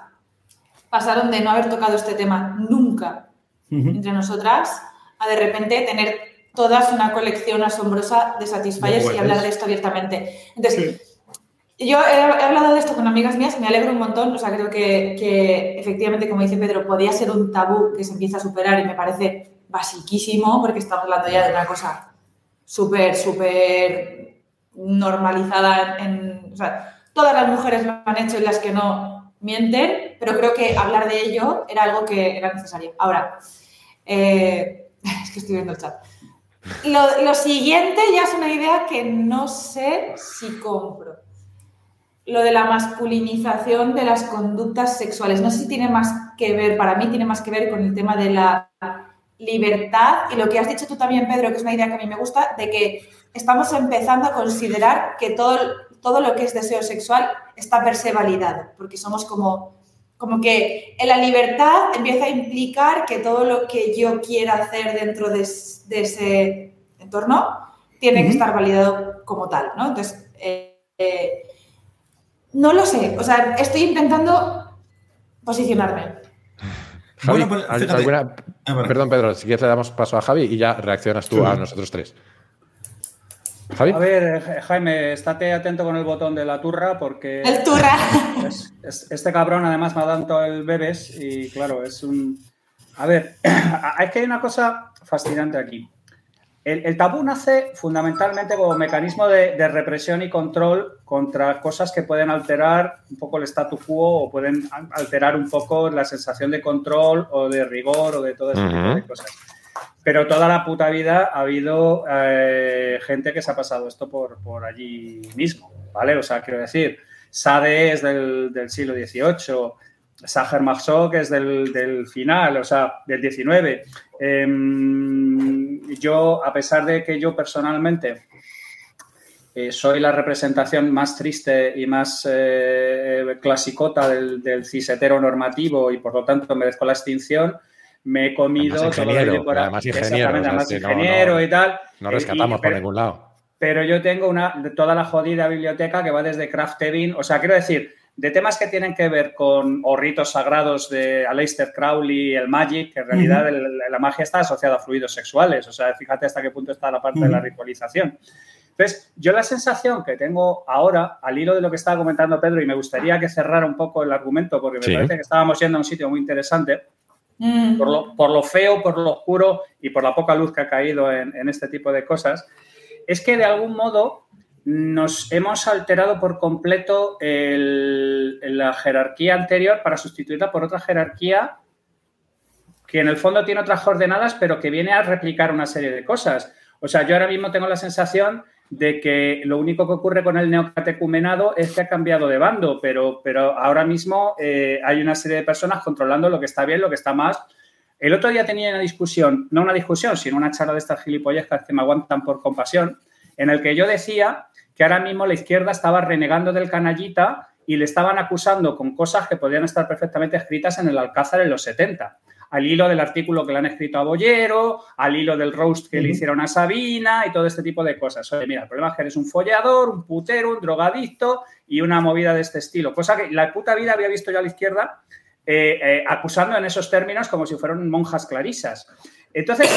pasaron de no haber tocado este tema nunca entre nosotras a de repente tener todas una colección asombrosa de Satisfyers y hablar de esto abiertamente. Entonces, yo he, hablado de esto con amigas mías, me alegro un montón, o sea, creo que, efectivamente, como dice Pedro, podía ser un tabú que se empieza a superar y me parece basiquísimo porque estamos hablando ya de una cosa súper, súper normalizada en, o sea, todas las mujeres lo han hecho y las que no mienten, pero creo que hablar de ello era algo que era necesario. Ahora, eh, (laughs) es que estoy viendo el chat. Lo, lo, siguiente ya es una idea que no sé si compro lo de la masculinización de las conductas sexuales. No sé si tiene más que ver, para mí tiene más que ver con el tema de la libertad y lo que has dicho tú también, Pedro, que es una idea que a mí me gusta, de que estamos empezando a considerar que todo, todo lo que es deseo sexual está per se validado, porque somos como, como que en la libertad empieza a implicar que todo lo que yo quiera hacer dentro de, ese entorno tiene que estar validado como tal, ¿no? Entonces, eh, eh, no lo sé, o sea, estoy intentando posicionarme. Javi, pues, ah, Perdón, Pedro, si quieres le damos paso a Javi y ya reaccionas tú a nosotros tres. Javi. A ver, eh, Jaime, estate atento con el botón de la turra porque. El turra. este cabrón además me ha dado todo el bebés y claro, es un. A ver, (clears throat) es que hay una cosa fascinante aquí. El, tabú nace fundamentalmente como mecanismo de, represión y control contra cosas que pueden alterar un poco el statu quo o pueden alterar un poco la sensación de control o de rigor o de todo ese tipo de cosas. Pero toda la puta vida ha habido eh, gente que se ha pasado esto por, por, allí mismo, ¿vale? O sea, quiero decir, Sade es del, del siglo XVIII, Sacher Marceau, que es del, final, o sea, del 19. Em, yo, a pesar de que yo personalmente eh, soy la representación más triste y más eh, clasicota del, del, cisetero normativo y por lo tanto merezco la extinción, me he comido todo lo que además ingeniero, además ingeniero y tal. No rescatamos por ningún lado. Pero yo tengo una, toda la jodida biblioteca que va desde Craft Evin, o sea, quiero decir, de temas que tienen que ver con o ritos sagrados de Aleister Crowley, el Magic, que en realidad la magia está asociada a fluidos sexuales. O sea, fíjate hasta qué punto está la parte de la ritualización. Entonces, yo la sensación que tengo ahora, al hilo de lo que estaba comentando Pedro, y me gustaría que cerrara un poco el argumento, porque me parece que estábamos yendo a un sitio muy interesante, mm. por, lo, por, lo, feo, por lo oscuro y por la poca luz que ha caído en, en este tipo de cosas, es que de algún modo nos hemos alterado por completo la jerarquía anterior para sustituirla por otra jerarquía que en el fondo tiene otras coordenadas, pero que viene a replicar una serie de cosas. O sea, yo ahora mismo tengo la sensación de que lo único que ocurre con el neocatecumenado es que ha cambiado de bando, pero, pero ahora mismo eh, hay una serie de personas controlando lo que está bien, lo que está mal. El otro día tenía una discusión, no una discusión, sino una charla de estas gilipollescas que me aguantan por compasión, en el que yo decía que ahora mismo la izquierda estaba renegando del canallita y le estaban acusando con cosas que podían estar perfectamente escritas en el Alcázar en los 70 al hilo del artículo que le han escrito a Bollero, al hilo del roast que le hicieron a Sabina y todo este tipo de cosas. Oye, mira, el problema es que eres un follador, un putero, un drogadicto y una movida de este estilo. Cosa que la puta vida había visto yo a la izquierda eh, eh, acusando en esos términos como si fueran monjas clarisas. Entonces,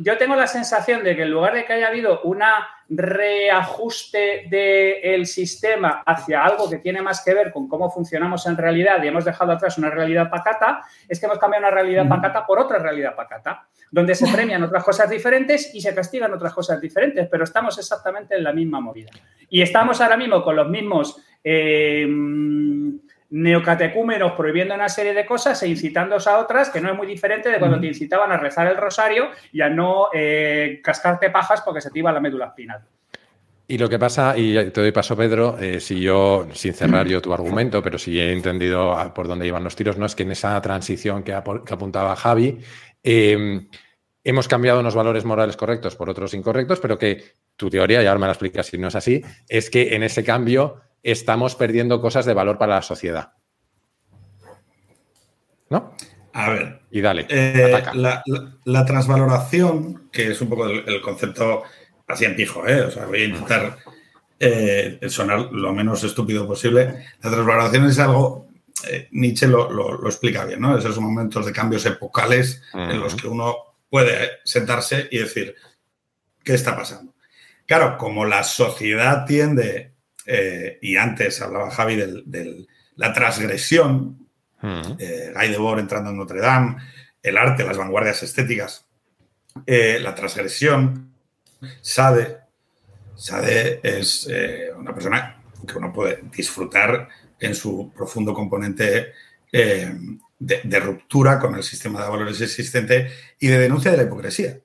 yo tengo la sensación de que en lugar de que haya habido un reajuste del sistema hacia algo que tiene más que ver con cómo funcionamos en realidad y hemos dejado atrás una realidad pacata, es que hemos cambiado una realidad pacata por otra realidad pacata, donde se premian otras cosas diferentes y se castigan otras cosas diferentes, pero estamos exactamente en la misma movida. Y estamos ahora mismo con los mismos... Eh, neocatecúmenos prohibiendo una serie de cosas e incitándoos a otras, que no es muy diferente de cuando te incitaban a rezar el rosario y a no eh, cascarte pajas porque se te iba la médula espinal. Y lo que pasa, y te doy paso, Pedro, eh, si yo, sin cerrar yo tu argumento, pero si he entendido por dónde iban los tiros, no es que en esa transición que, apuntaba Javi, em, hemos cambiado unos valores morales correctos por otros incorrectos, pero que tu teoría, y ahora me la explicas si no es así, es que en ese cambio estamos perdiendo cosas de valor para la sociedad. ¿No? A ver. Y dale. Eh, la, transvaloración, que es un poco el, concepto así en pijo, ¿eh? O sea, voy a intentar eh, sonar lo menos estúpido posible. La transvaloración es algo, eh, Nietzsche lo, explica bien, ¿no? Esos momentos de cambios epocales en los que uno puede sentarse y decir, ¿qué está pasando? Claro, como la sociedad tiende eh, y antes hablaba Javi de la transgresión, mm. eh, Guy Debord entrando en Notre Dame, el arte, las vanguardias estéticas, eh, la transgresión. Sade, Sade es una persona que uno puede disfrutar en su profundo componente de, ruptura con el sistema de valores existente y de denuncia de la hipocresía.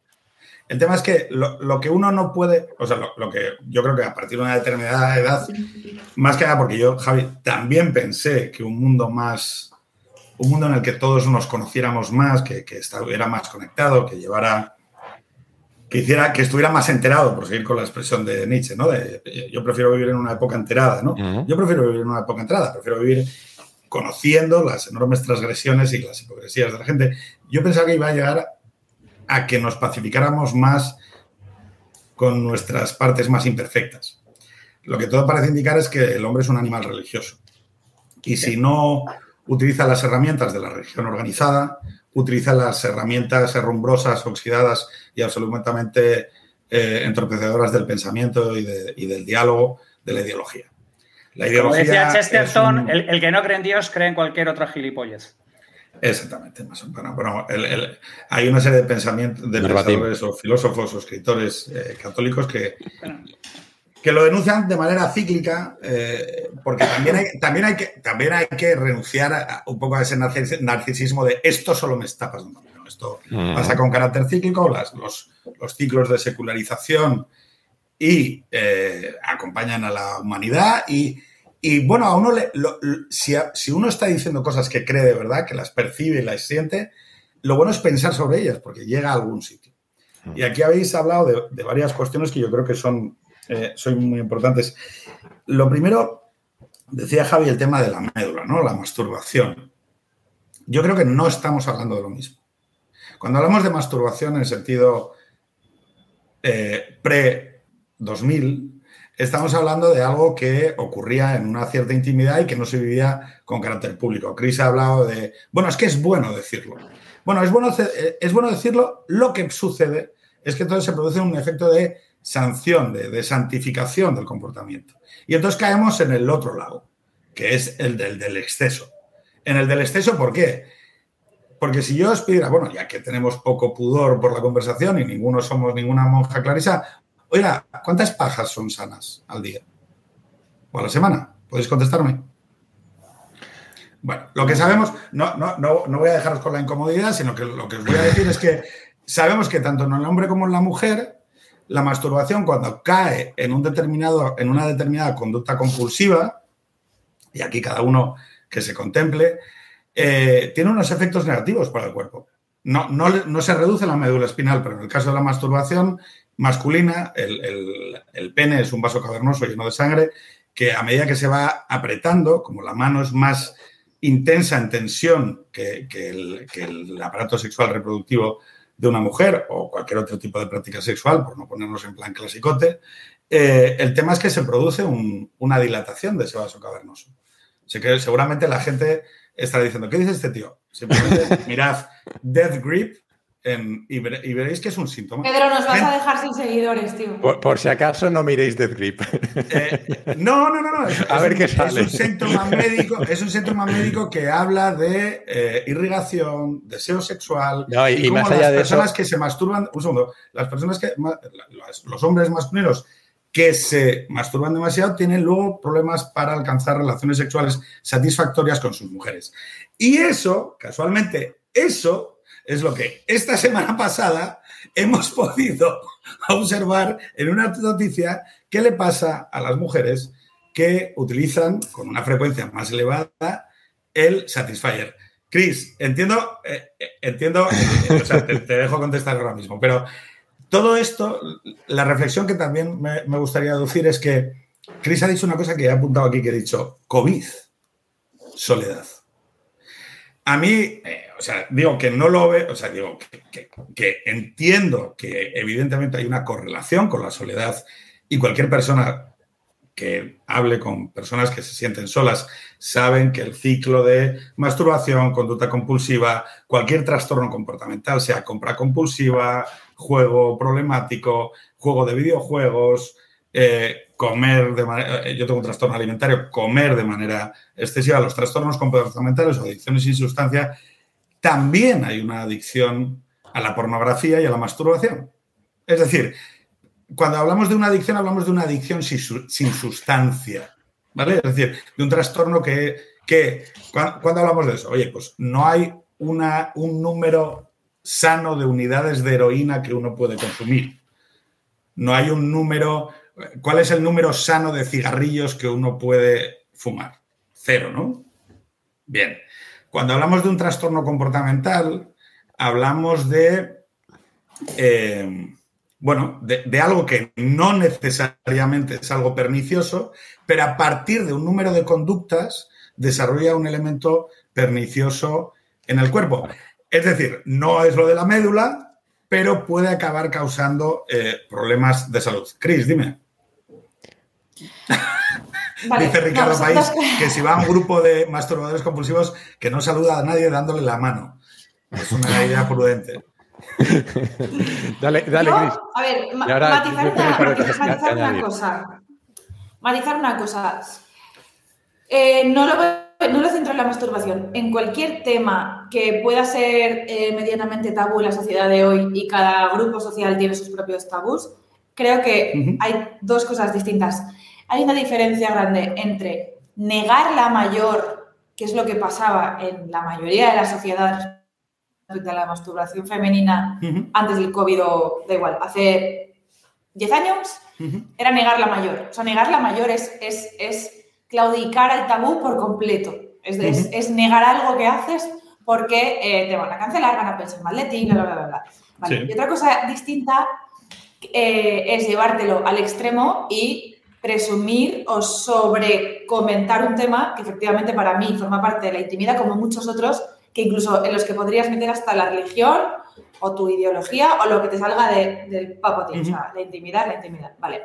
El tema es que lo, que uno no puede, o sea, lo, que yo creo que a partir de una determinada edad, más que nada porque yo, Javi, también pensé que un mundo más, un mundo en el que todos nos conociéramos más, que, que estuviera más conectado, que llevara, que hiciera, que estuviera más enterado, por seguir con la expresión de Nietzsche, ¿no? yo prefiero vivir en una época enterada, ¿no? Yo prefiero vivir en una época enterada, prefiero vivir conociendo las enormes transgresiones y las hipocresías de la gente. Yo pensaba que iba a llegar a que nos pacificáramos más con nuestras partes más imperfectas. Lo que todo parece indicar es que el hombre es un animal religioso. Y si no utiliza las herramientas de la religión organizada, utiliza las herramientas herrumbrosas, oxidadas y absolutamente eh, entorpecedoras del pensamiento y, del diálogo de la ideología. La ideología Como decía Chesterton, el, que no cree en Dios cree en cualquier otra gilipollas. Exactamente. Bueno, hay una serie de pensamientos de pensadores o filósofos o escritores eh, católicos que, que lo denuncian de manera cíclica, eh, porque también hay, también, hay que, también hay que renunciar un poco a ese narcisismo de esto solo me está pasando. esto mm. pasa con carácter cíclico, las, los, los, ciclos de secularización y eh, acompañan a la humanidad y y bueno, a uno le, si, si, uno está diciendo cosas que cree de verdad, que las percibe y las siente, lo bueno es pensar sobre ellas, porque llega a algún sitio. Y aquí habéis hablado de, varias cuestiones que yo creo que son, eh, son muy importantes. Lo primero, decía Javi, el tema de la médula, ¿no? La masturbación. Yo creo que no estamos hablando de lo mismo. Cuando hablamos de masturbación en el sentido eh, pre-2000, estamos hablando de algo que ocurría en una cierta intimidad y que no se vivía con carácter público. Chris ha hablado de, bueno, es que es bueno decirlo. Bueno, es bueno, es bueno decirlo, lo que sucede es que entonces se produce un efecto de sanción, de, santificación del comportamiento. Y entonces caemos en el otro lado, que es el del, del exceso. En el del exceso, ¿por qué? Porque si yo os pidiera, bueno, ya que tenemos poco pudor por la conversación y ninguno somos ninguna monja clarisa, Oiga, ¿cuántas pajas son sanas al día? ¿O a la semana? ¿Podéis contestarme? Bueno, lo que sabemos, no, no, no, voy a dejaros con la incomodidad, sino que lo que os voy a decir es que sabemos que tanto en el hombre como en la mujer la masturbación cuando cae en, un determinado, en una determinada conducta compulsiva, y aquí cada uno que se contemple, eh, tiene unos efectos negativos para el cuerpo. No, no, se reduce la médula espinal, pero en el caso de la masturbación masculina, el, pene es un vaso cavernoso lleno de sangre que a medida que se va apretando, como la mano es más intensa en tensión que, el, aparato sexual reproductivo de una mujer o cualquier otro tipo de práctica sexual, por no ponernos en plan clasicote, eh, el tema es que se produce una dilatación de ese vaso cavernoso. Así que seguramente la gente estará diciendo, ¿qué dice este tío? Simplemente (laughs) mirad Death Grip y, veréis que es un síntoma. Pedro, nos vas a dejar sin seguidores, tío. Por, si acaso no miréis Death Grip. Eh, (laughs) no, no, no, no. a ver qué sale. Es un, síntoma médico, es un síntoma médico que habla de eh, irrigación, deseo sexual. y, más allá las personas que se masturban, un segundo, las personas que, los hombres masculinos que se masturban demasiado tienen luego problemas para alcanzar relaciones sexuales satisfactorias con sus mujeres. Y eso, casualmente, eso es lo que esta semana pasada hemos (laughs) podido observar en una noticia que le pasa a las mujeres que utilizan con una frecuencia más elevada el Satisfyer. Chris, entiendo, eh, eh, entiendo, eh, te, dejo contestar ahora mismo, pero todo esto, la reflexión que también me, gustaría deducir es que Chris ha dicho una cosa que he apuntado aquí, que he dicho, COVID, soledad. A mí, sea, digo que no lo ve, o sea, digo que, entiendo que evidentemente hay una correlación con la soledad y cualquier persona que hable con personas que se sienten solas saben que el ciclo de masturbación, conducta compulsiva, cualquier trastorno comportamental, sea compra compulsiva, juego problemático, juego de videojuegos, eh, comer de manera, eh, yo tengo un trastorno alimentario, comer de manera excesiva, los trastornos comportamentales o adicciones sin sustancia, también hay una adicción a la pornografía y a la masturbación. Es decir, cuando hablamos de una adicción, hablamos de una adicción sin, sustancia, ¿vale? Es decir, de un trastorno que, que cuando, hablamos de eso, oye, pues no hay una, un número sano de unidades de heroína que uno puede consumir. No hay un número, ¿cuál es el número sano de cigarrillos que uno puede fumar? Cero, ¿no? Bien. Cuando hablamos de un trastorno comportamental, hablamos de, eh, bueno, de, algo que no necesariamente es algo pernicioso, pero a partir de un número de conductas desarrolla un elemento pernicioso en el cuerpo. Es decir, no es lo de la médula, pero puede acabar causando eh, problemas de salud. Cris, dime. Dice Ricardo País que si va a un grupo de masturbadores compulsivos que no saluda a nadie dándole la mano. Es una idea (laughs) prudente. dale, dale, Cris. A ver, matizar, una, cosa. Matizar una cosa. Eh, no lo no lo centro en la masturbación. En cualquier tema que pueda ser eh, medianamente tabú en la sociedad de hoy y cada grupo social tiene sus propios tabús, creo que hay dos cosas distintas. Hay una diferencia grande entre negar la mayor, que es lo que pasaba en la mayoría de la sociedad respecto a la masturbación femenina antes del COVID o da igual, hace 10 años, era negar la mayor. O sea, negar la mayor es, es, es claudicar al tabú por completo. Es, es, negar algo que haces porque eh, te van a cancelar, van a pensar mal de ti, bla, bla, bla. bla. Y otra cosa distinta eh, es llevártelo al extremo y presumir o sobre comentar un tema que efectivamente para mí forma parte de la intimidad, como muchos otros, que incluso en los que podrías meter hasta la religión o tu ideología o lo que te salga del papo, o sea, la intimidad, la intimidad, ¿vale?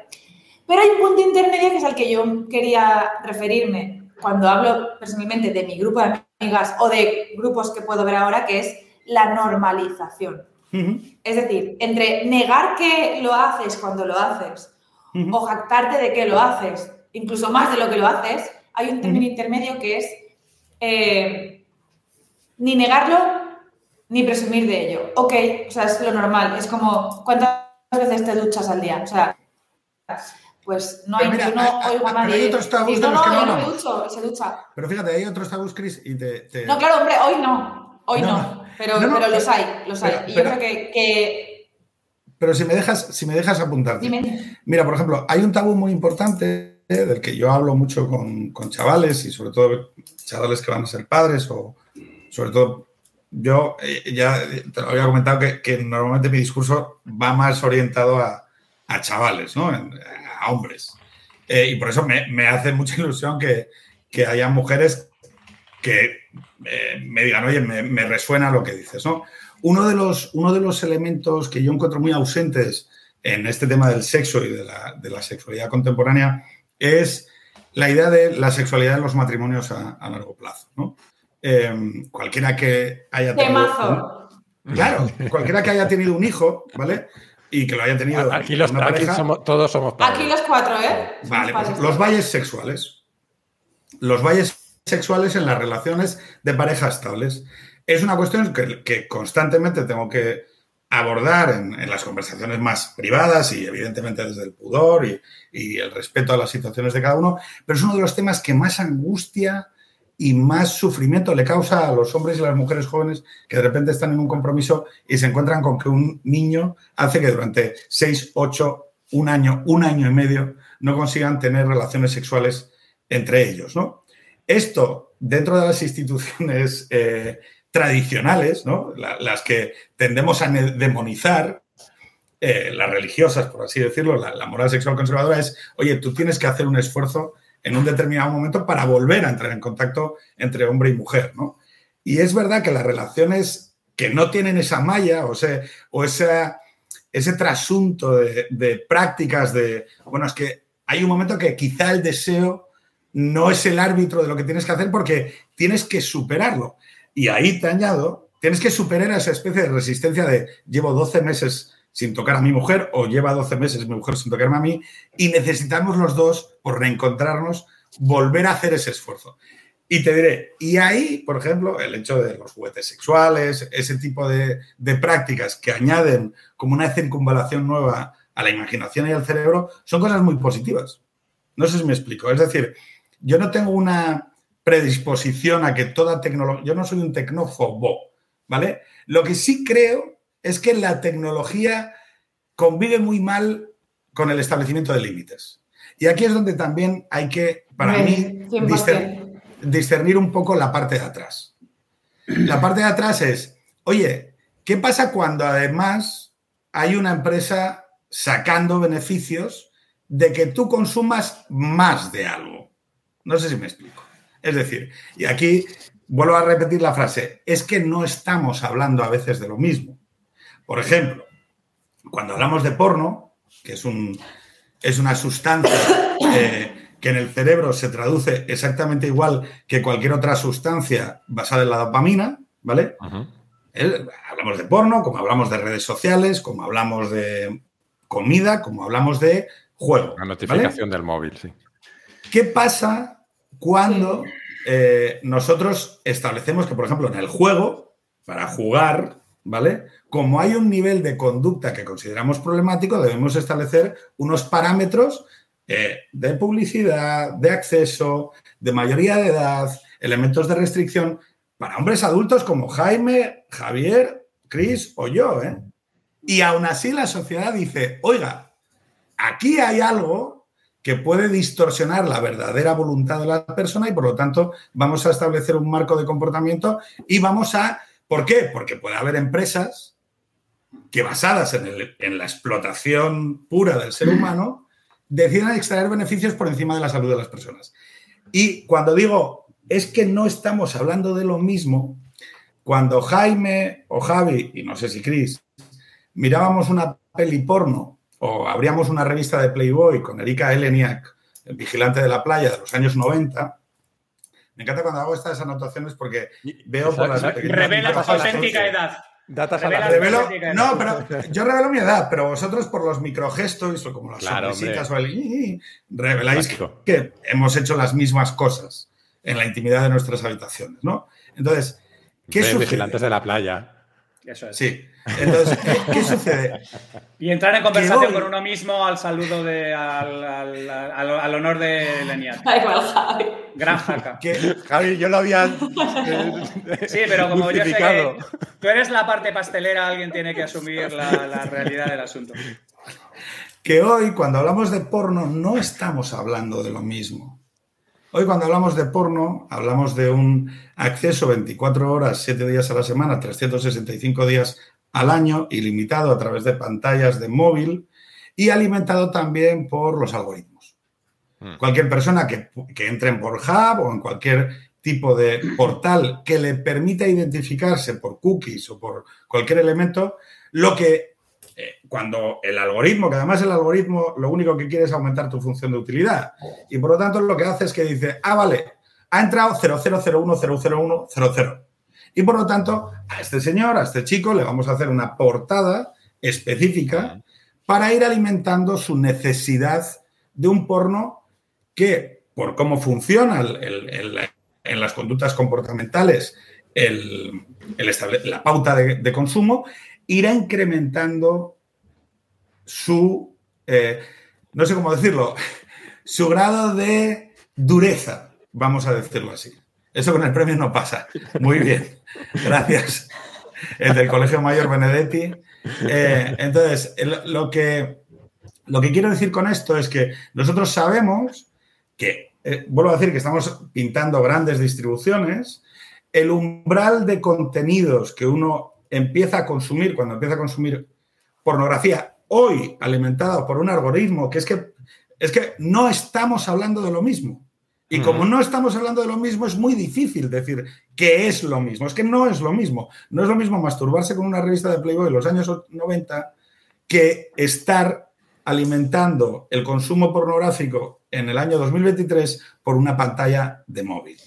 Pero hay un punto intermedio que es al que yo quería referirme cuando hablo personalmente de mi grupo de amigas o de grupos que puedo ver ahora, que es la normalización. Es decir, entre negar que lo haces cuando lo haces o jactarte de que lo haces, incluso más de lo que lo haces, hay un término intermedio que es eh, ni negarlo ni presumir de ello. Ok, o sea, es lo normal. Es como, ¿cuántas veces te duchas al día? O sea, pues no hay, mira, no oigo a nadie. Hay otros tabús no, no, que no, no. me ducho, se ducha. Pero fíjate, hay otros tabús, Chris, y te, No, claro, hombre, hoy no. Hoy no. Pero, pero los hay, los hay. y yo creo que, que pero si me dejas, si me dejas apuntarte. Mira, por ejemplo, hay un tabú muy importante eh, del que yo hablo mucho con, chavales y sobre todo chavales que van a ser padres o sobre todo yo eh, ya te lo había comentado que, normalmente mi discurso va más orientado a, chavales, ¿no? A hombres. Eh, y por eso me, hace mucha ilusión que, que haya mujeres que me digan, oye, me, me, resuena lo que dices, ¿no? Uno de, los, uno de los elementos que yo encuentro muy ausentes en este tema del sexo y de la, sexualidad contemporánea es la idea de la sexualidad en los matrimonios a, largo plazo. ¿no? Em, cualquiera que haya tenido. claro, cualquiera que haya tenido un hijo, ¿vale? Y que lo haya tenido. Aquí, los, todos somos padres. Aquí los cuatro, ¿eh? Vale, pues los valles sexuales. Los valles sexuales en las relaciones de pareja estables. Es una cuestión que, constantemente tengo que abordar en, las conversaciones más privadas y evidentemente desde el pudor y, el respeto a las situaciones de cada uno, pero es uno de los temas que más angustia y más sufrimiento le causa a los hombres y las mujeres jóvenes que de repente están en un compromiso y se encuentran con que un niño hace que durante seis, ocho, un año, un año y medio no consigan tener relaciones sexuales entre ellos. ¿no? Esto, dentro de las instituciones eh, tradicionales, ¿no? las que tendemos a demonizar, eh, las religiosas, por así decirlo, la, moral sexual conservadora es, oye, tú tienes que hacer un esfuerzo en un determinado momento para volver a entrar en contacto entre hombre y mujer, ¿no? Y es verdad que las relaciones que no tienen esa malla o, o ese trasunto de, de prácticas de, bueno, es que hay un momento que quizá el deseo no es el árbitro de lo que tienes que hacer porque tienes que superarlo. Y ahí te añado, tienes que superar esa especie de resistencia de llevo 12 meses sin tocar a mi mujer o lleva 12 meses mi mujer sin tocarme a mí y necesitamos los dos, por reencontrarnos, volver a hacer ese esfuerzo. Y te diré, y ahí, por ejemplo, el hecho de los juguetes sexuales, ese tipo de, de prácticas que añaden como una circunvalación nueva a la imaginación y al cerebro, son cosas muy positivas. No sé si me explico. Es decir, yo no tengo una, predisposición a que toda tecnología, yo no soy un tecnófobo, ¿vale? Lo que sí creo es que la tecnología convive muy mal con el establecimiento de límites. Y aquí es donde también hay que, para mí, discernir, un poco la parte de atrás. La parte de atrás es, oye, ¿qué pasa cuando además hay una empresa sacando beneficios de que tú consumas más de algo? No sé si me explico. Es decir, y aquí vuelvo a repetir la frase, es que no estamos hablando a veces de lo mismo. Por ejemplo, cuando hablamos de porno, que es, un, es una sustancia eh, que en el cerebro se traduce exactamente igual que cualquier otra sustancia basada en la dopamina, ¿vale? hablamos de porno, como hablamos de redes sociales, como hablamos de comida, como hablamos de juego. La notificación del móvil, sí. ¿Qué pasa cuando eh, nosotros establecemos que, por ejemplo, en el juego, para jugar, ¿vale? Como hay un nivel de conducta que consideramos problemático, debemos establecer unos parámetros eh, de publicidad, de acceso, de mayoría de edad, elementos de restricción para hombres adultos como Jaime, Javier, Chris o yo. ¿eh? Y aún así la sociedad dice, oiga, aquí hay algo que puede distorsionar la verdadera voluntad de la persona y por lo tanto vamos a establecer un marco de comportamiento y vamos a... ¿Por qué? Porque puede haber empresas que basadas en, la explotación pura del ser humano decidan extraer beneficios por encima de la salud de las personas. Y cuando digo es que no estamos hablando de lo mismo, cuando Jaime o Javi, y no sé si Cris, mirábamos una peli porno o abríamos una revista de Playboy con Erika Eleniak, el vigilante de la playa de los años 90. Me encanta cuando hago estas anotaciones porque veo por las Revela tu auténtica edad. Datas a la revelo, No, pero yo revelo mi edad, pero vosotros por los microgestos o como las claro, sonrisitas o el reveláis que hemos hecho las mismas cosas en la intimidad de nuestras habitaciones, ¿no? Entonces, ¿qué sucede? Vigilantes de la playa. Eso es. Sí. Entonces, ¿qué, qué sucede? Y entrar en conversación con uno mismo al saludo de. al, al- al- al honor de Leniat. Gran jaca. Que, Javi, yo lo había eh, Sí, pero como yo sé que tú eres la parte pastelera, alguien tiene que asumir la, la realidad del asunto. que hoy, cuando hablamos de porno, no estamos hablando de lo mismo. Hoy, cuando hablamos de porno, hablamos de un acceso 24 horas, 7 días a la semana, 365 días al año, ilimitado a través de pantallas de móvil y alimentado también por los algoritmos. Mm. Cualquier persona que, que entre en Pornhub o en cualquier tipo de portal que le permita identificarse por cookies o por cualquier elemento, lo que eh, cuando el algoritmo, que además el algoritmo lo único que quiere es aumentar tu función de utilidad. Y por lo tanto lo que hace es que dice, ah, vale, ha entrado 0001001000. Y por lo tanto, a este señor, a este chico, le vamos a hacer una portada específica para ir alimentando su necesidad de un porno que, por cómo funciona el- el- el- en las conductas comportamentales el- el estable- la pauta de, de consumo, irá incrementando su, eh, no sé cómo decirlo, (laughs) su grado de dureza, vamos a decirlo así. Eso con el premio no pasa. Muy bien. Gracias. El del Colegio Mayor Benedetti. Eh, entonces, lo que, lo que quiero decir con esto es que nosotros sabemos que, eh, vuelvo a decir que estamos pintando grandes distribuciones, el umbral de contenidos que uno empieza a consumir cuando empieza a consumir pornografía hoy alimentada por un algoritmo, que es que, es que no estamos hablando de lo mismo. Y como no estamos hablando de lo mismo, es muy difícil decir que es lo mismo. Es que no es lo mismo. No es lo mismo masturbarse con una revista de Playboy de los años 90 que estar alimentando el consumo pornográfico en el año 2023 por una pantalla de móvil,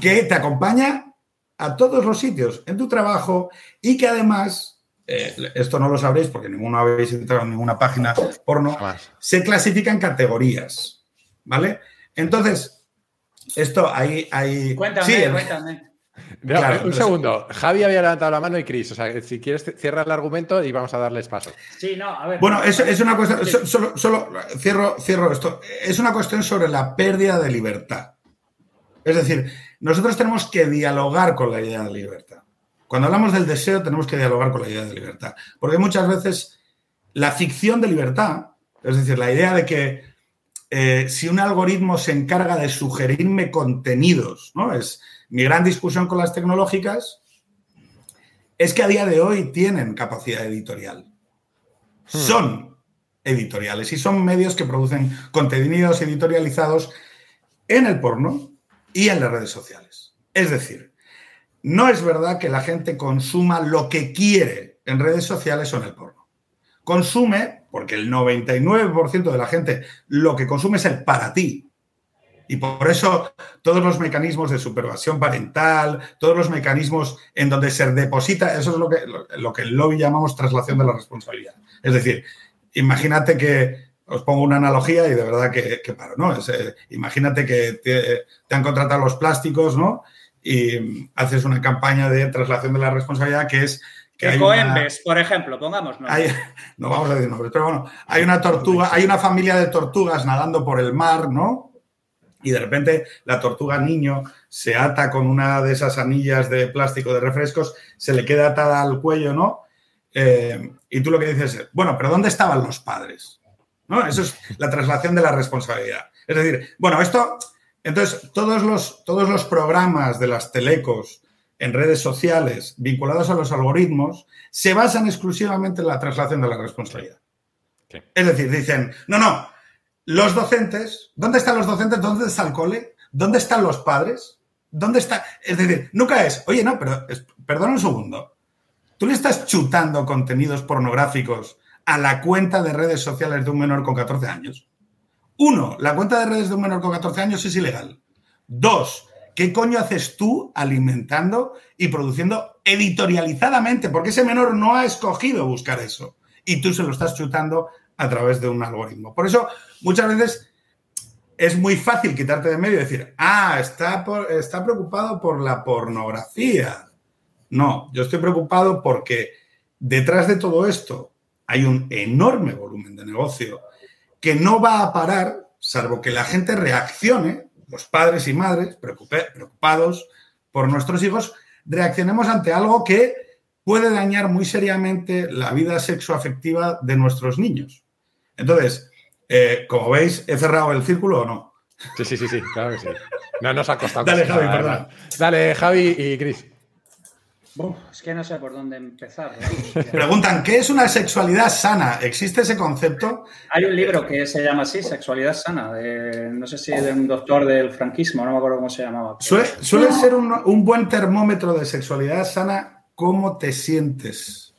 que te acompaña a todos los sitios, en tu trabajo y que además, eh, esto no lo sabréis porque ninguno habéis entrado en ninguna página porno, se clasifica en categorías, ¿vale? Entonces, esto ahí... ahí Cuéntame, sí, cuéntame. No, Claro, un segundo. Javi había levantado la mano y Cris. O sea, si quieres, cierra el argumento y vamos a darles paso. Sí, no, a ver. Bueno, es, es una cuestión, Sí. solo, solo cierro, cierro esto, es una cuestión sobre la pérdida de libertad. Es decir, nosotros tenemos que dialogar con la idea de libertad. Cuando hablamos del deseo, tenemos que dialogar con la idea de libertad. Porque muchas veces la ficción de libertad, es decir, la idea de que eh, si un algoritmo se encarga de sugerirme contenidos, ¿no? Es mi gran discusión con las tecnológicas, es que a día de hoy tienen capacidad editorial. Son editoriales y son medios que producen contenidos editorializados en el porno y en las redes sociales. Es decir, no es verdad que la gente consuma lo que quiere en redes sociales o en el porno. Consume, porque el 99% de la gente lo que consume es el para ti. Y por eso todos los mecanismos de supervisión parental, todos los mecanismos en donde se deposita, eso es lo que, lo, que el lobby llamamos traslación de la responsabilidad. Es decir, imagínate que, os pongo una analogía y de verdad que, paro, ¿no? Es, eh, imagínate que te, han contratado los plásticos, ¿no? Y haces una campaña de traslación de la responsabilidad que es... Que Ecoembes, una... por ejemplo, pongamos. ¿no? Hay, no vamos a decir nombres, pero bueno, hay una tortuga, hay una familia de tortugas nadando por el mar, ¿no? Y de repente la tortuga niño se ata con una de esas anillas de plástico de refrescos, se le queda atada al cuello, ¿no? Eh, y tú lo que dices es, bueno, pero ¿dónde estaban los padres? ¿No? Eso es la traslación de la responsabilidad. Es decir, bueno, esto, entonces, todos los, todos los programas de las telecos en redes sociales vinculados a los algoritmos se basan exclusivamente en la traslación de la responsabilidad. Sí. Es decir, dicen, no, no, los docentes, ¿dónde están los docentes? ¿Dónde está el cole? ¿Dónde están los padres? ¿Dónde está? Es decir, nunca es, oye, no, pero perdona un segundo. ¿Tú le estás chutando contenidos pornográficos a la cuenta de redes sociales de un menor con 14 años? Uno, la cuenta de redes de un menor con 14 años es ilegal. Dos, ¿qué coño haces tú alimentando y produciendo editorializadamente? Porque ese menor no ha escogido buscar eso y tú se lo estás chutando a través de un algoritmo. Por eso, muchas veces es muy fácil quitarte de medio y decir, ah, está, está preocupado por la pornografía. No, yo estoy preocupado porque detrás de todo esto hay un enorme volumen de negocio que no va a parar, salvo que la gente reaccione, los padres y madres preocupados por nuestros hijos, reaccionemos ante algo que puede dañar muy seriamente la vida sexoafectiva de nuestros niños. Entonces, eh, como veis, ¿he cerrado el círculo o no? Sí, sí, sí, sí, claro que sí. No nos ha costado. (laughs) Dale, Javi, perdón. Dale, Javi y Cris es que no sé por dónde empezar. (laughs) Preguntan, ¿qué es una sexualidad sana? ¿Existe ese concepto? Hay un libro que se llama así, Sexualidad Sana, no sé si de un doctor del franquismo, no me acuerdo cómo se llamaba. Suele, ser un, buen termómetro de sexualidad sana cómo te sientes.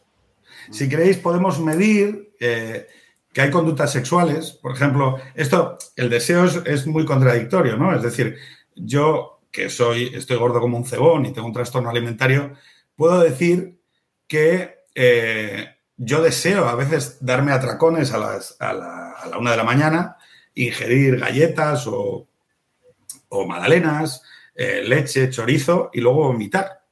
Si queréis, podemos medir eh, que hay conductas sexuales. Por ejemplo, esto, el deseo es, muy contradictorio, ¿no? Es decir, yo que soy, estoy gordo como un cebón y tengo un trastorno alimentario, puedo decir que eh, yo deseo a veces darme atracones a, a, la, una de la mañana, ingerir galletas o, o magdalenas, eh, leche, chorizo y luego vomitar.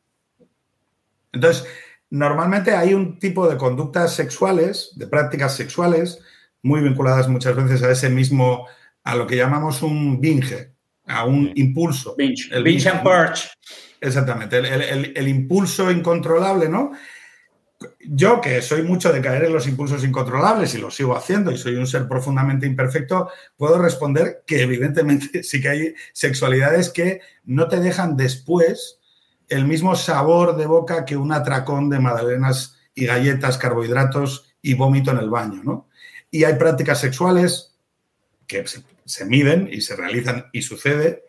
Entonces, normalmente hay un tipo de conductas sexuales, de prácticas sexuales, muy vinculadas muchas veces a ese mismo, a lo que llamamos un binge, a un impulso. Binge, el binge and purge. Exactamente, el, impulso incontrolable, ¿no? Yo, que soy mucho de caer en los impulsos incontrolables y lo sigo haciendo y soy un ser profundamente imperfecto, puedo responder que evidentemente (laughs) sí que hay sexualidades que no te dejan después el mismo sabor de boca que un atracón de magdalenas y galletas, carbohidratos y vómito en el baño, ¿no? Y hay prácticas sexuales que se miden y se realizan y sucede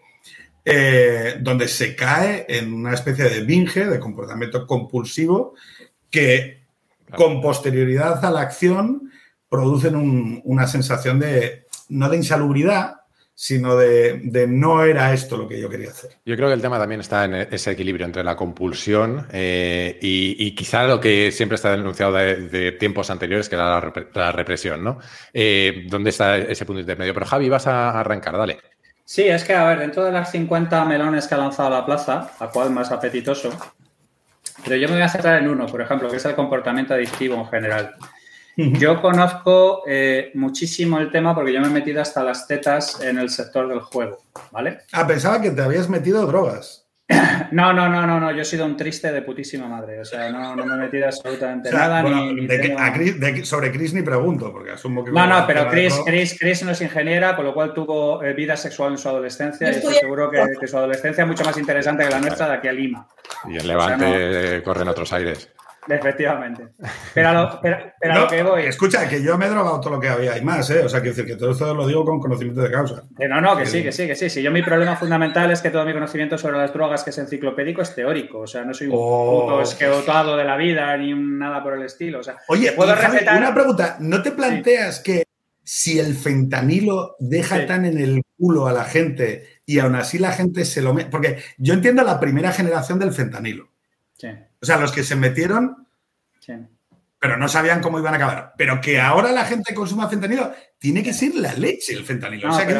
eh, donde se cae en una especie de binge, de comportamiento compulsivo, que con posterioridad a la acción producen una sensación de, no de insalubridad, sino de, no era esto lo que yo quería hacer. Yo creo que el tema también está en ese equilibrio entre la compulsión eh, y, quizá lo que siempre está denunciado de, tiempos anteriores, que era la, represión, ¿no? Eh, ¿Dónde está ese punto intermedio? Pero Javi, vas a arrancar, dale. Sí, es que, a ver, dentro de las 50 melones que ha lanzado la plaza, ¿a cuál más apetitoso? Pero yo me voy a centrar en uno, por ejemplo, que es el comportamiento adictivo en general. Yo conozco eh, muchísimo el tema porque yo me he metido hasta las tetas en el sector del juego, ¿vale? Ah, pensaba que te habías metido drogas. (coughs) No, no, no, no, no. Yo he sido un triste de putísima madre. O sea, no, me he metido absolutamente nada. sobre Chris ni pregunto, porque asumo que. No, no, pero Chris, Chris, no es ingeniera, con lo cual tuvo eh, vida sexual en su adolescencia. Y estoy seguro que, su adolescencia es mucho más interesante que la nuestra de aquí a Lima. Y en Levante corren otros aires. Efectivamente. Pero a lo, pero, lo, que voy. Escucha, que yo me he drogado todo lo que había y más, ¿eh? O sea, quiero decir que todo esto lo digo con conocimiento de causa. no, no, que sí, que sí, que sí. Si yo mi problema fundamental es que todo mi conocimiento sobre las drogas, que es enciclopédico, es teórico. O sea, no soy un oh. puto esqueotado de la vida ni nada por el estilo. O sea, Oye, puedo recetar... una pregunta. ¿No te planteas que si el fentanilo deja tan en el culo a la gente y aún así la gente se lo mete? Porque yo entiendo la primera generación del fentanilo. Sí. O sea, los que se metieron, pero no sabían cómo iban a acabar. Pero que ahora la gente consuma fentanilo, tiene que ser la leche el fentanilo. o sea, que,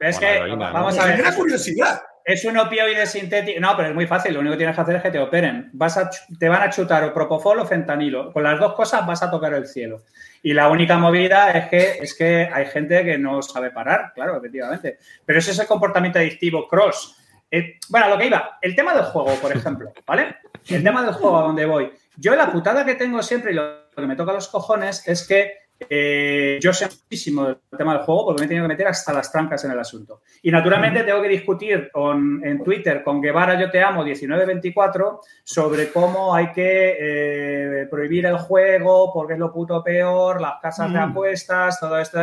es que, vamos a ver. curiosidad. Es un opioide sintético. No, pero es muy fácil. Lo único que tienes que hacer es que te operen. Vas a, te van a chutar o propofol o fentanilo. Con las dos cosas vas a tocar el cielo. Y la única movida es que, es que hay gente que no sabe parar, claro, efectivamente. Pero ese es el comportamiento adictivo cross. Eh, bueno, lo que iba, el tema del juego, por ejemplo, ¿vale? El tema del juego a donde voy. Yo la putada que tengo siempre y lo que me toca los cojones es que eh, yo sé muchísimo del tema del juego porque me he tenido que meter hasta las trancas en el asunto. Y naturalmente tengo que discutir en Twitter con Guevara Yo Te Amo 1924 sobre cómo hay que eh, prohibir el juego porque es lo puto peor, las casas de mm. apuestas, todo esto.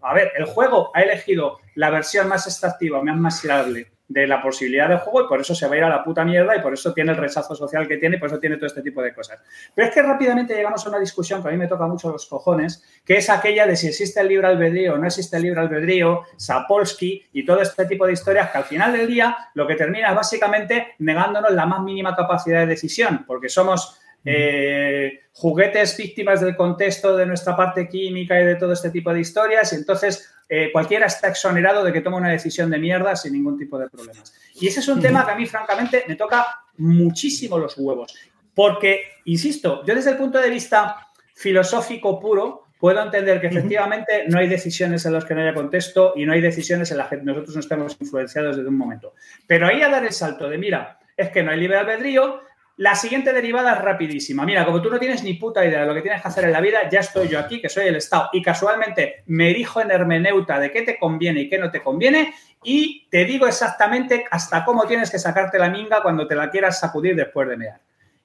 A ver, el juego ha elegido la versión más extractiva, más masiable de la posibilidad de juego y por eso se va a ir a la puta mierda y por eso tiene el rechazo social que tiene y por eso tiene todo este tipo de cosas. Pero es que rápidamente llegamos a una discusión que a mí me toca mucho los cojones, que es aquella de si existe el libre albedrío o no existe el libre albedrío, Sapolsky y todo este tipo de historias que al final del día lo que termina es básicamente negándonos la más mínima capacidad de decisión, porque somos eh, juguetes víctimas del contexto de nuestra parte química y de todo este tipo de historias. Y entonces eh, cualquiera está exonerado de que tome una decisión de mierda sin ningún tipo de problemas. Y ese es un tema que a mí, francamente, me toca muchísimo los huevos. Porque, insisto, yo desde el punto de vista filosófico puro, puedo entender que efectivamente no hay decisiones en las que no haya contexto y no hay decisiones en las que nosotros no estemos influenciados desde un momento. Pero ahí a dar el salto de, mira, es que no hay libre albedrío, la siguiente derivada es rapidísima. Mira, como tú no tienes ni puta idea de lo que tienes que hacer en la vida, ya estoy yo aquí, que soy el Estado, y casualmente me erijo en hermeneuta de qué te conviene y qué no te conviene, y te digo exactamente hasta cómo tienes que sacarte la minga cuando te la quieras sacudir después de mear.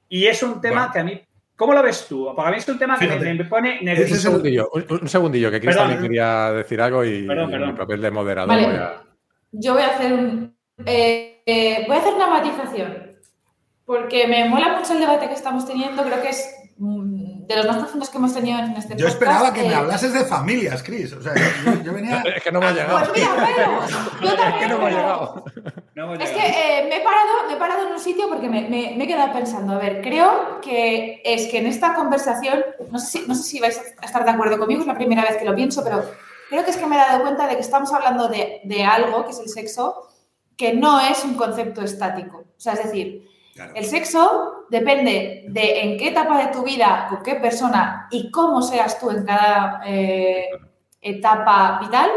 Y es un tema que a mí ¿Cómo lo ves tú? Porque a mí es un tema que me, pone nervioso. Un segundillo, un, segundillo, que Chris también quería decir algo y, mi papel de moderador Yo voy a hacer un, eh, eh, voy a hacer una matización porque me mola mucho el debate que estamos teniendo, creo que es mm, de los más profundos que hemos tenido en este Yo esperaba que me hablases de familias, Cris. O sea, yo, (laughs) venía... es que no me ha llegado. Pues mira, pero, yo también, es que no me ha llegado. es que eh, me, he parado, me he parado en un sitio porque me, me, me, he quedado pensando, a ver, creo que es que en esta conversación, no sé, si, no sé si vais a estar de acuerdo conmigo, es la primera vez que lo pienso, pero creo que es que me he dado cuenta de que estamos hablando de, de algo, que es el sexo, que no es un concepto estático. O sea, es decir, el sexo depende de en qué etapa de tu vida, con qué persona y cómo seas tú en cada eh, etapa vital,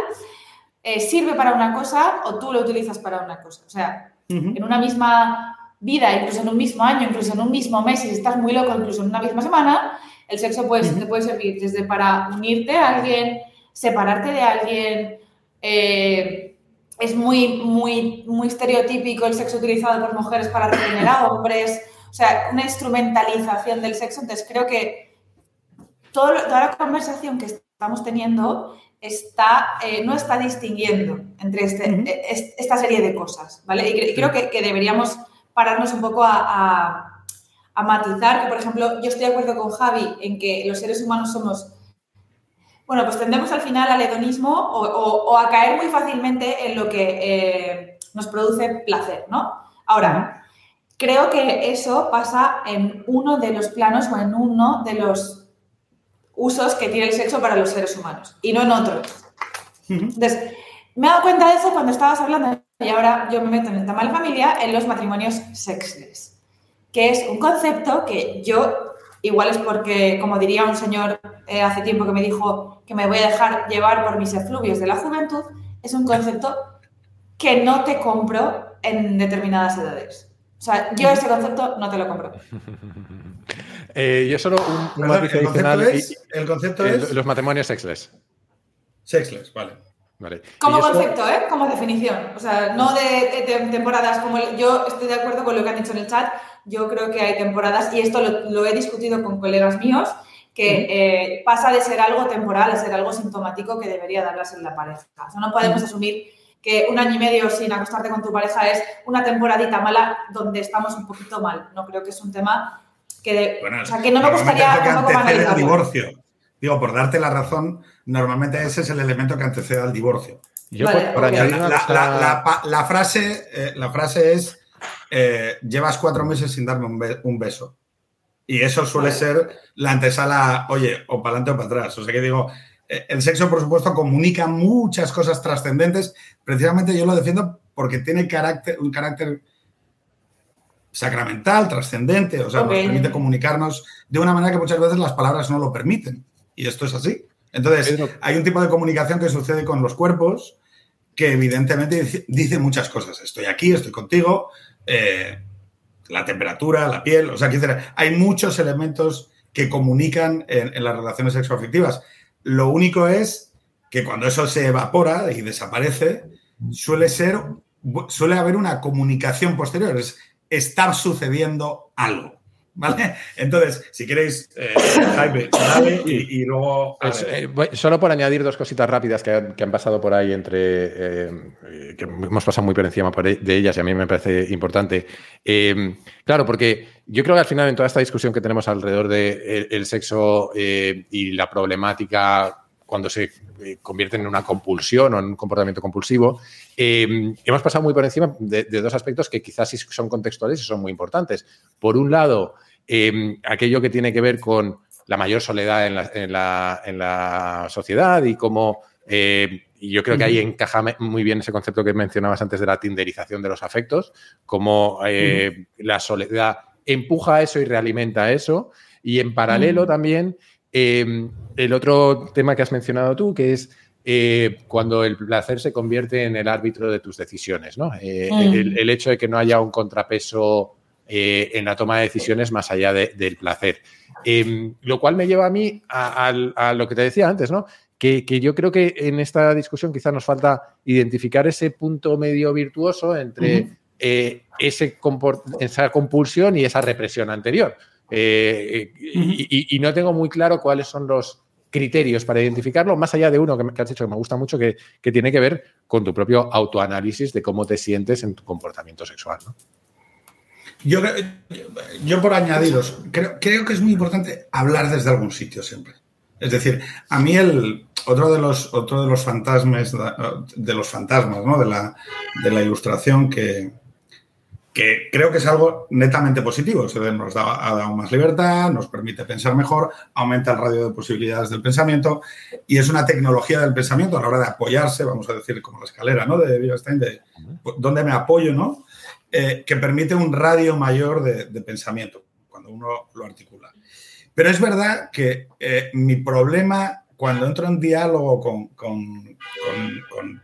eh, sirve para una cosa o tú lo utilizas para una cosa. O sea, en una misma vida, incluso en un mismo año, incluso en un mismo mes, si estás muy loco, incluso en una misma semana, el sexo puede, te puede servir desde para unirte a alguien, separarte de alguien, eh, es muy, muy, muy estereotípico el sexo utilizado por mujeres para retener a hombres, o sea, una instrumentalización del sexo. Entonces, creo que toda la conversación que estamos teniendo está, eh, no está distinguiendo entre este, e, esta serie de cosas, ¿vale? Y, creo que, deberíamos pararnos un poco a, a matizar que, por ejemplo, yo estoy de acuerdo con Javi en que los seres humanos somos bueno, pues tendemos al final al hedonismo o, a caer muy fácilmente en lo que eh, nos produce placer, ¿no? Ahora, creo que eso pasa en uno de los planos o en uno de los usos que tiene el sexo para los seres humanos y no en otro. Entonces, me he dado cuenta de eso cuando estabas hablando, y ahora yo me meto en el tema de la familia, en los matrimonios sexless, que es un concepto que yo Igual es porque, como diría un señor eh, hace tiempo que me dijo que me voy a dejar llevar por mis efluvios de la juventud, es un concepto que no te compro en determinadas edades. O sea, yo ese concepto no te lo compro. (laughs) Eh, yo solo un, un el Concepto es, el concepto es... Los matrimonios sexless. Sexless, vale. Vale. Como concepto, ¿eh? Como definición. O sea, no de, temporadas como... yo estoy de acuerdo con lo que han dicho en el chat yo creo que hay temporadas, y esto lo, he discutido con colegas míos, que eh, pasa de ser algo temporal a ser algo sintomático que debería darlas en la pareja. O sea, no podemos asumir que un año y medio sin acostarte con tu pareja es una temporadita mala donde estamos un poquito mal. No creo que es un tema que, o sea, que no me gustaría que el divorcio. Digo, por darte la razón, normalmente ese es el elemento que antecede al divorcio. Yo por, añadir la, frase, eh, la frase es eh, llevas cuatro meses sin darme un, beso. Y eso suele ser la antesala, oye, o para adelante o para atrás. O sea que digo, eh, el sexo, por supuesto, comunica muchas cosas trascendentes. Precisamente yo lo defiendo porque tiene carácter, un carácter sacramental, trascendente, o sea, nos permite comunicarnos de una manera que muchas veces las palabras no lo permiten. Y esto es así. Entonces, hay un tipo de comunicación que sucede con los cuerpos que evidentemente dice muchas cosas. Estoy aquí, estoy contigo, eh, la temperatura, la piel, o sea, hay muchos elementos que comunican en, las relaciones sexoafectivas. Lo único es que cuando eso se evapora y desaparece, suele ser, suele haber una comunicación posterior, es estar sucediendo algo. ¿Vale? Entonces, si queréis, eh, y, luego. Pues, eh, solo por añadir dos cositas rápidas que han, pasado por ahí entre. Eh, que hemos pasado muy por encima e, de ellas y a mí me parece importante. claro, porque yo creo que al final en toda esta discusión que tenemos alrededor del de sexo y la problemática cuando se convierte en una compulsión o en un comportamiento compulsivo, hemos pasado muy por encima de, de, dos aspectos que quizás sí son contextuales y son muy importantes. Por un lado, Em, aquello que tiene que ver con la mayor soledad en la, sociedad y cómo, eh, y yo creo que ahí encaja muy bien ese concepto que mencionabas antes de la tinderización de los afectos, como eh, la soledad empuja a eso y realimenta eso. Y en paralelo también, em, el otro tema que has mencionado tú, que es eh, cuando el placer se convierte en el árbitro de tus decisiones, ¿no? Eh, el, hecho de que no haya un contrapeso en la toma de decisiones más allá del placer. Em, lo cual me lleva a mí a, lo que te decía antes, ¿no? Que, yo creo que en esta discusión quizás nos falta identificar ese punto medio virtuoso entre eh, ese esa compulsión y esa represión anterior. Eh, y, no tengo muy claro cuáles son los criterios para identificarlo, más allá de uno que, has dicho que me gusta mucho, que, tiene que ver con tu propio autoanálisis de cómo te sientes en tu comportamiento sexual. ¿no? Yo, yo por añadiros, creo, creo, que es muy importante hablar desde algún sitio siempre. Es decir, a mí el otro de los, otro de los fantasmas, de los fantasmas, ¿no? de, la, de la ilustración que, que creo que es algo netamente positivo. Nos da, ha dado más libertad, nos permite pensar mejor, aumenta el radio de posibilidades del pensamiento y es una tecnología del pensamiento a la hora de apoyarse, vamos a decir, como la escalera ¿no? de Wittgenstein, de dónde me apoyo, ¿no? Eh, que permite un radio mayor de, pensamiento cuando uno lo articula. Pero es verdad que eh, mi problema cuando entro en diálogo con,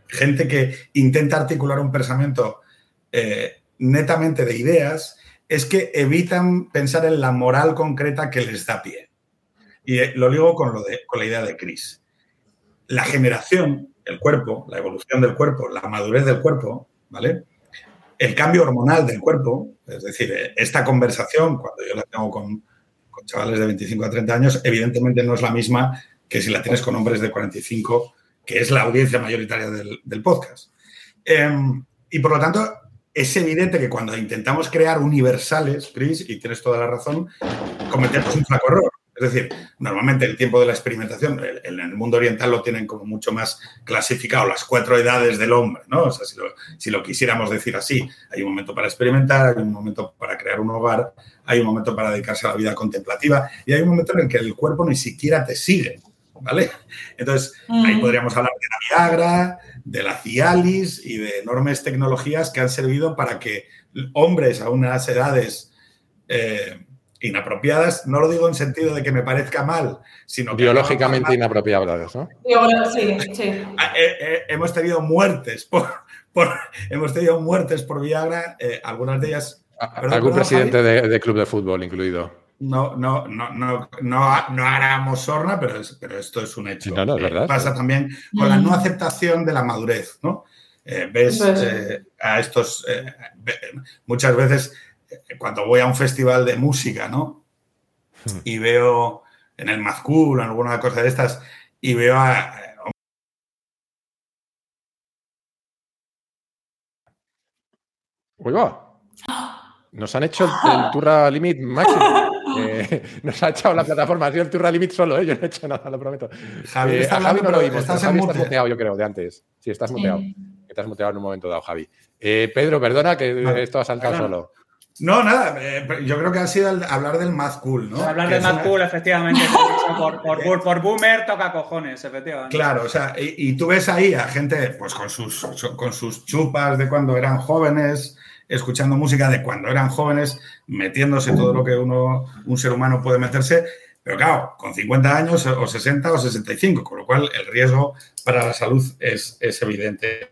gente que intenta articular un pensamiento eh, netamente de ideas, es que evitan pensar en la moral concreta que les da pie. Y lo digo con, lo de, con la idea de Chris. La generación, el cuerpo, la evolución del cuerpo, la madurez del cuerpo, ¿vale? el cambio hormonal del cuerpo, es decir, esta conversación, cuando yo la tengo con, chavales de 25 a 30 años, evidentemente no es la misma que si la tienes con hombres de 45, que es la audiencia mayoritaria del, podcast. Em, y por lo tanto, es evidente que cuando intentamos crear universales, Chris, y tienes toda la razón, cometemos un flaco error. Es decir, normalmente el tiempo de la experimentación, en el mundo oriental lo tienen como mucho más clasificado, las cuatro edades del hombre, ¿no? O sea, si lo, quisiéramos decir así, hay un momento para experimentar, hay un momento para crear un hogar, hay un momento para dedicarse a la vida contemplativa y hay un momento en el que el cuerpo ni siquiera te sigue, ¿vale? Entonces, ahí podríamos hablar de la Viagra, de la Cialis y de enormes tecnologías que han servido para que hombres a unas edades... Eh, inapropiadas, no lo digo en sentido de que me parezca mal, sino biológicamente inapropiadas, ¿no? Sí, sí. Ah, eh, eh, hemos tenido muertes por, hemos tenido muertes por Viagra, eh, algunas de ellas. Algún presidente de, club de fútbol incluido. No, no, no, no, no, no haramos sorna, pero, pero esto es un hecho. No, no, es verdad. Pasa también con la no aceptación de la madurez, ¿no? ves a estos muchas veces cuando voy a un festival de música, ¿no? Hmm. Y veo en el Mazcool o alguna cosa de estas, y veo a... Uy, va. (gasps) Nos han hecho el, Turra Limit máximo. (laughs) Eh, (laughs) nos ha echado la plataforma, ha sido el Turra Limit solo, ¿eh? yo no he hecho nada, lo prometo. Javi, eh, a Javi no lo vimos. Estás, Javi estás muteado, yo creo, de antes. Sí, estás muteado. Estás muteado en un momento dado, Javi. Eh, Pedro, perdona que esto ha saltado solo. No, nada, eh, yo creo que ha sido hablar del más cool, ¿no? Hablar del más cool, efectivamente. (laughs) por, por, por, boomer toca cojones, efectivamente. Claro, o sea, y, tú ves ahí a gente pues con sus, con sus chupas de cuando eran jóvenes, escuchando música de cuando eran jóvenes, metiéndose todo lo que uno, un ser humano puede meterse, pero claro, con 50 años o 60 o 65, con lo cual el riesgo para la salud es, es evidente.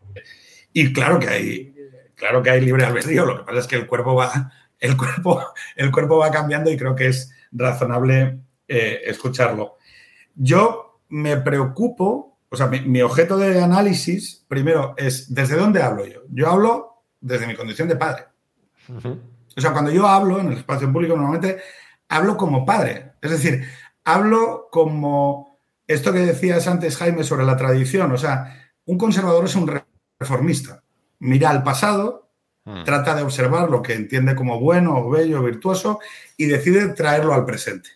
Y claro que hay, claro que hay libre albedrío, lo que pasa es que el cuerpo va, el cuerpo, el cuerpo va cambiando y creo que es razonable eh, escucharlo. Yo me preocupo, o sea, mi, objeto de análisis, primero, es ¿desde dónde hablo yo? Yo hablo desde mi condición de padre. O sea, cuando yo hablo en el espacio público, normalmente hablo como padre. Es decir, hablo como esto que decías antes, Jaime, sobre la tradición. O sea, un conservador es un reformista mira al pasado, hmm. trata de observar lo que entiende como bueno bello virtuoso y decide traerlo al presente.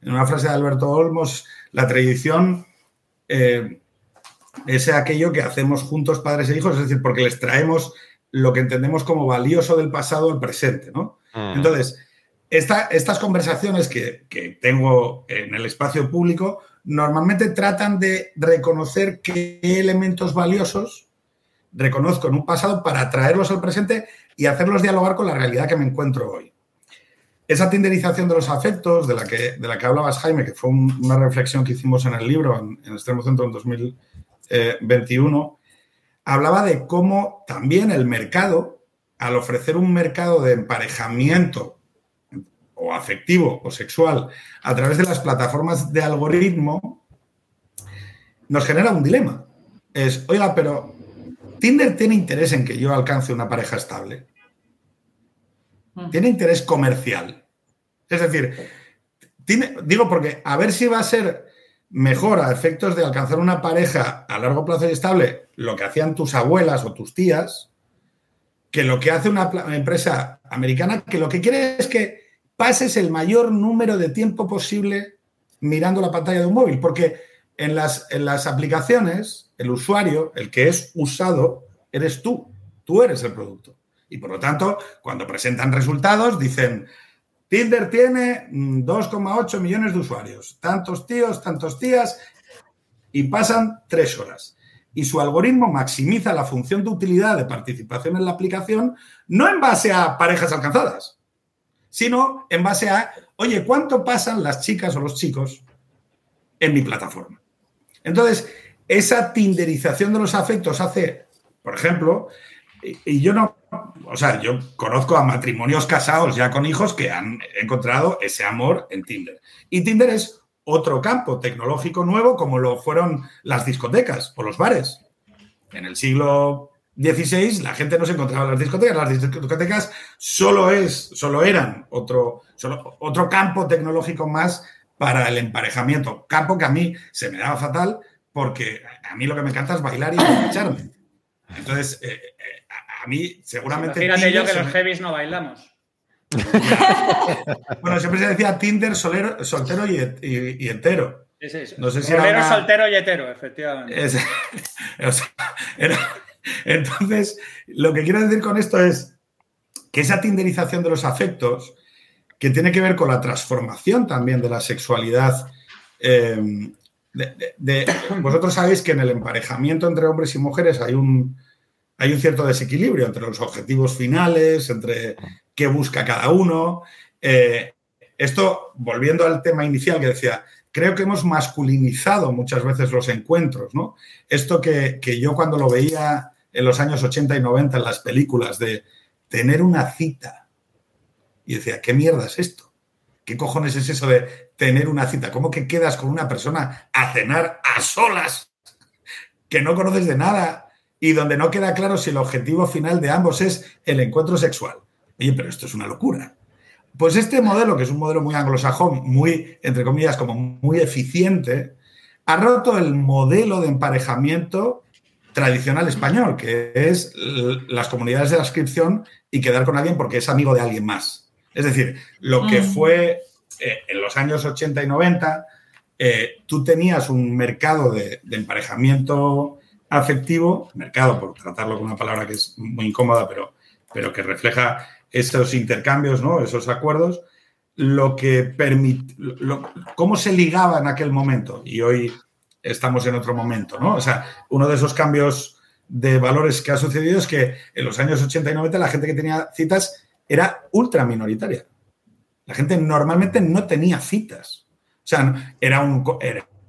En una frase de Alberto Olmos, la tradición eh, es aquello que hacemos juntos padres e hijos, es decir, porque les traemos lo que entendemos como valioso del pasado al presente. ¿no? Hmm. Entonces, estas conversaciones que, que tengo en el espacio público normalmente tratan de reconocer qué elementos valiosos reconozco en un pasado para traerlos al presente y hacerlos dialogar con la realidad que me encuentro hoy. Esa tinderización de los afectos de la que, de la que hablabas, Jaime, que fue una reflexión que hicimos en el libro, en, en Extremo Centro en 2021, hablaba de cómo también el mercado, al ofrecer un mercado de emparejamiento o afectivo o sexual a través de las plataformas de algoritmo, nos genera un dilema. Es, oiga, pero Tinder tiene interés en que yo alcance una pareja estable. Mm. Tiene interés comercial. Es decir, digo porque a ver si va a ser mejor a efectos de alcanzar una pareja a largo plazo y estable lo que hacían tus abuelas o tus tías, que lo que hace una empresa americana, que lo que quiere es que pases el mayor número de tiempo posible mirando la pantalla de un móvil, porque en las, en las aplicaciones, el usuario, el que es usado, eres tú. Tú eres el producto. Y por lo tanto, cuando presentan resultados, dicen, Tinder tiene 2,8 mm, millones de usuarios, tantos tíos, tantos tías, y pasan tres horas. Y su algoritmo maximiza la función de utilidad de participación en la aplicación, no en base a parejas alcanzadas, sino en base a, oye, ¿cuánto pasan las chicas o los chicos en mi plataforma? Entonces, esa tinderización de los afectos hace, por ejemplo, y, yo no, o sea, yo conozco a matrimonios casados ya con hijos que han encontrado ese amor en Tinder. Y Tinder es otro campo tecnológico nuevo como lo fueron las discotecas o los bares. En el siglo XVI la gente no se encontraba en las discotecas, las discotecas solo, es, solo eran otro, solo, otro campo tecnológico más para el emparejamiento. Campo que a mí se me daba fatal porque a mí lo que me encanta es bailar y escucharme. Entonces, eh, eh, a mí seguramente... Fíjate yo que los heavies no bailamos. (laughs) bueno, siempre se decía Tinder soltero y, entero. No sé si era soltero y hetero, efectivamente. (laughs) Entonces, lo que quiero decir con esto es que esa tinderización de los afectos que tiene que ver con la transformación también de la sexualidad. Eh, vosotros sabéis que en el emparejamiento entre hombres y mujeres hay un, hay un cierto desequilibrio entre los objetivos finales, entre qué busca cada uno. Eh, esto, volviendo al tema inicial que decía, creo que hemos masculinizado muchas veces los encuentros, ¿no? Esto que, que yo cuando lo veía en los años 80 y 90 en las películas de tener una cita y decía, ¿qué mierda es esto? ¿Qué cojones es eso de tener una cita? ¿Cómo que quedas con una persona a cenar a solas que no conoces de nada y donde no queda claro si el objetivo final de ambos es el encuentro sexual? Oye, pero esto es una locura. Pues este modelo, que es un modelo muy anglosajón, muy, entre comillas, como muy eficiente, ha roto el modelo de emparejamiento tradicional español, que es las comunidades de la inscripción y quedar con alguien porque es amigo de alguien más. Es decir, lo que mm. fue eh, en los años 80 y 90, eh, tú tenías un mercado de, emparejamiento afectivo, mercado por tratarlo con una palabra que es muy incómoda, pero, pero que refleja esos intercambios, ¿no? esos acuerdos, lo que permite, cómo se ligaba en aquel momento. Y hoy estamos en otro momento, ¿no? O sea, uno de esos cambios de valores que ha sucedido es que en los años 80 y 90 la gente que tenía citas era ultra minoritaria. La gente normalmente no tenía citas. O sea, era, un,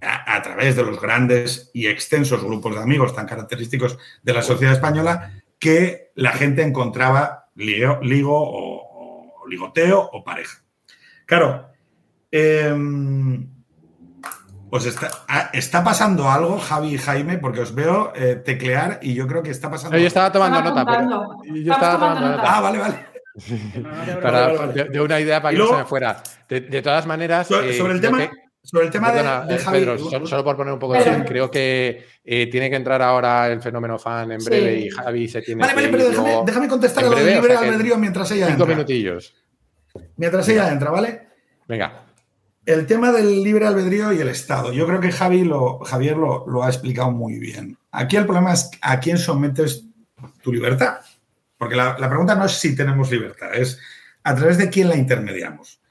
a, través de los grandes y extensos grupos de amigos tan característicos de la sociedad española que la gente encontraba ligo, o, ligoteo o pareja. Claro, em, pues está, pasando algo, Javi y Jaime, porque os veo eh, teclear y yo creo que está pasando. Yo estaba tomando nota, pero. Yo estaba tomando nota. Ah, vale, vale. (laughs) de, una idea para que no se me fuera. De, todas maneras. Sobre, eh, el tema. Sobre el tema de, eh, Pedro, solo, por poner un poco de orden, creo que eh, tiene que entrar ahora el fenómeno fan en breve y Javi se tiene vale, Vale, pero déjame, déjame, contestar a lo del libre albedrío mientras ella cinco minutillos. Mientras ella entra, ¿vale? Venga. El tema del libre albedrío y el Estado. Yo creo que Javi lo, Javier lo, lo ha explicado muy bien. Aquí el problema es a quién sometes tu libertad. Porque la, pregunta no es si tenemos libertad, es a través de quién la intermediamos.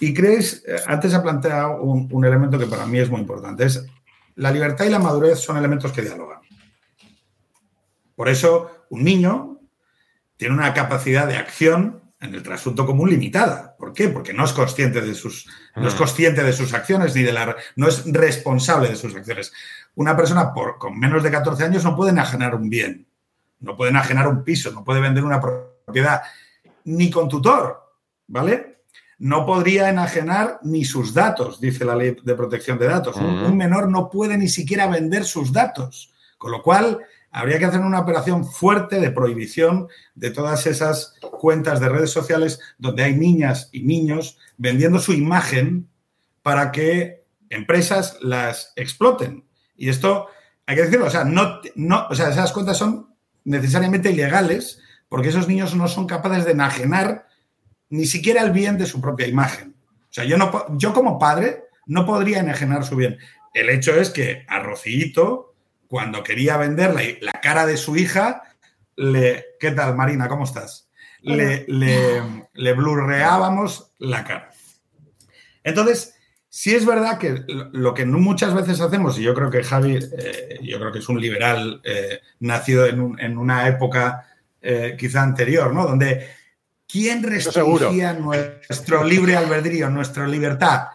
Y creéis, eh, antes ha planteado un, un elemento que para mí es muy importante, es la libertad y la madurez son elementos que dialogan. Por eso, un niño tiene una capacidad de acción en el trasunto común limitada. ¿Por qué? Porque no es consciente de sus, no es Mm. consciente de sus acciones ni de la, no es responsable de sus acciones. Una persona por, con menos de 14 años no puede enajenar un bien, no puede enajenar un piso, no puede vender una propiedad, ni con tutor, ¿vale? No podría enajenar ni sus datos, dice la ley de protección de datos. Un- menor no puede ni siquiera vender sus datos, con lo cual habría que hacer una operación fuerte de prohibición de todas esas cuentas de redes sociales donde hay niñas y niños vendiendo su imagen para que empresas las exploten. Y esto hay que decirlo, o sea, no, no, o sea, esas cuentas son necesariamente ilegales porque esos niños no son capaces de enajenar ni siquiera el bien de su propia imagen. O sea, yo, no, yo como padre no podría enajenar su bien. El hecho es que a Rocito, cuando quería vender la, la cara de su hija, le... ¿Qué tal, Marina? ¿Cómo estás? Le, le, le blurreábamos la cara. Entonces, sí es verdad que lo que muchas veces hacemos, y yo creo que Javi, eh, yo creo que es un liberal eh, nacido en, un- en una época eh, quizá anterior, ¿no? Donde ¿quién restringía nuestro libre albedrío, nuestra libertad?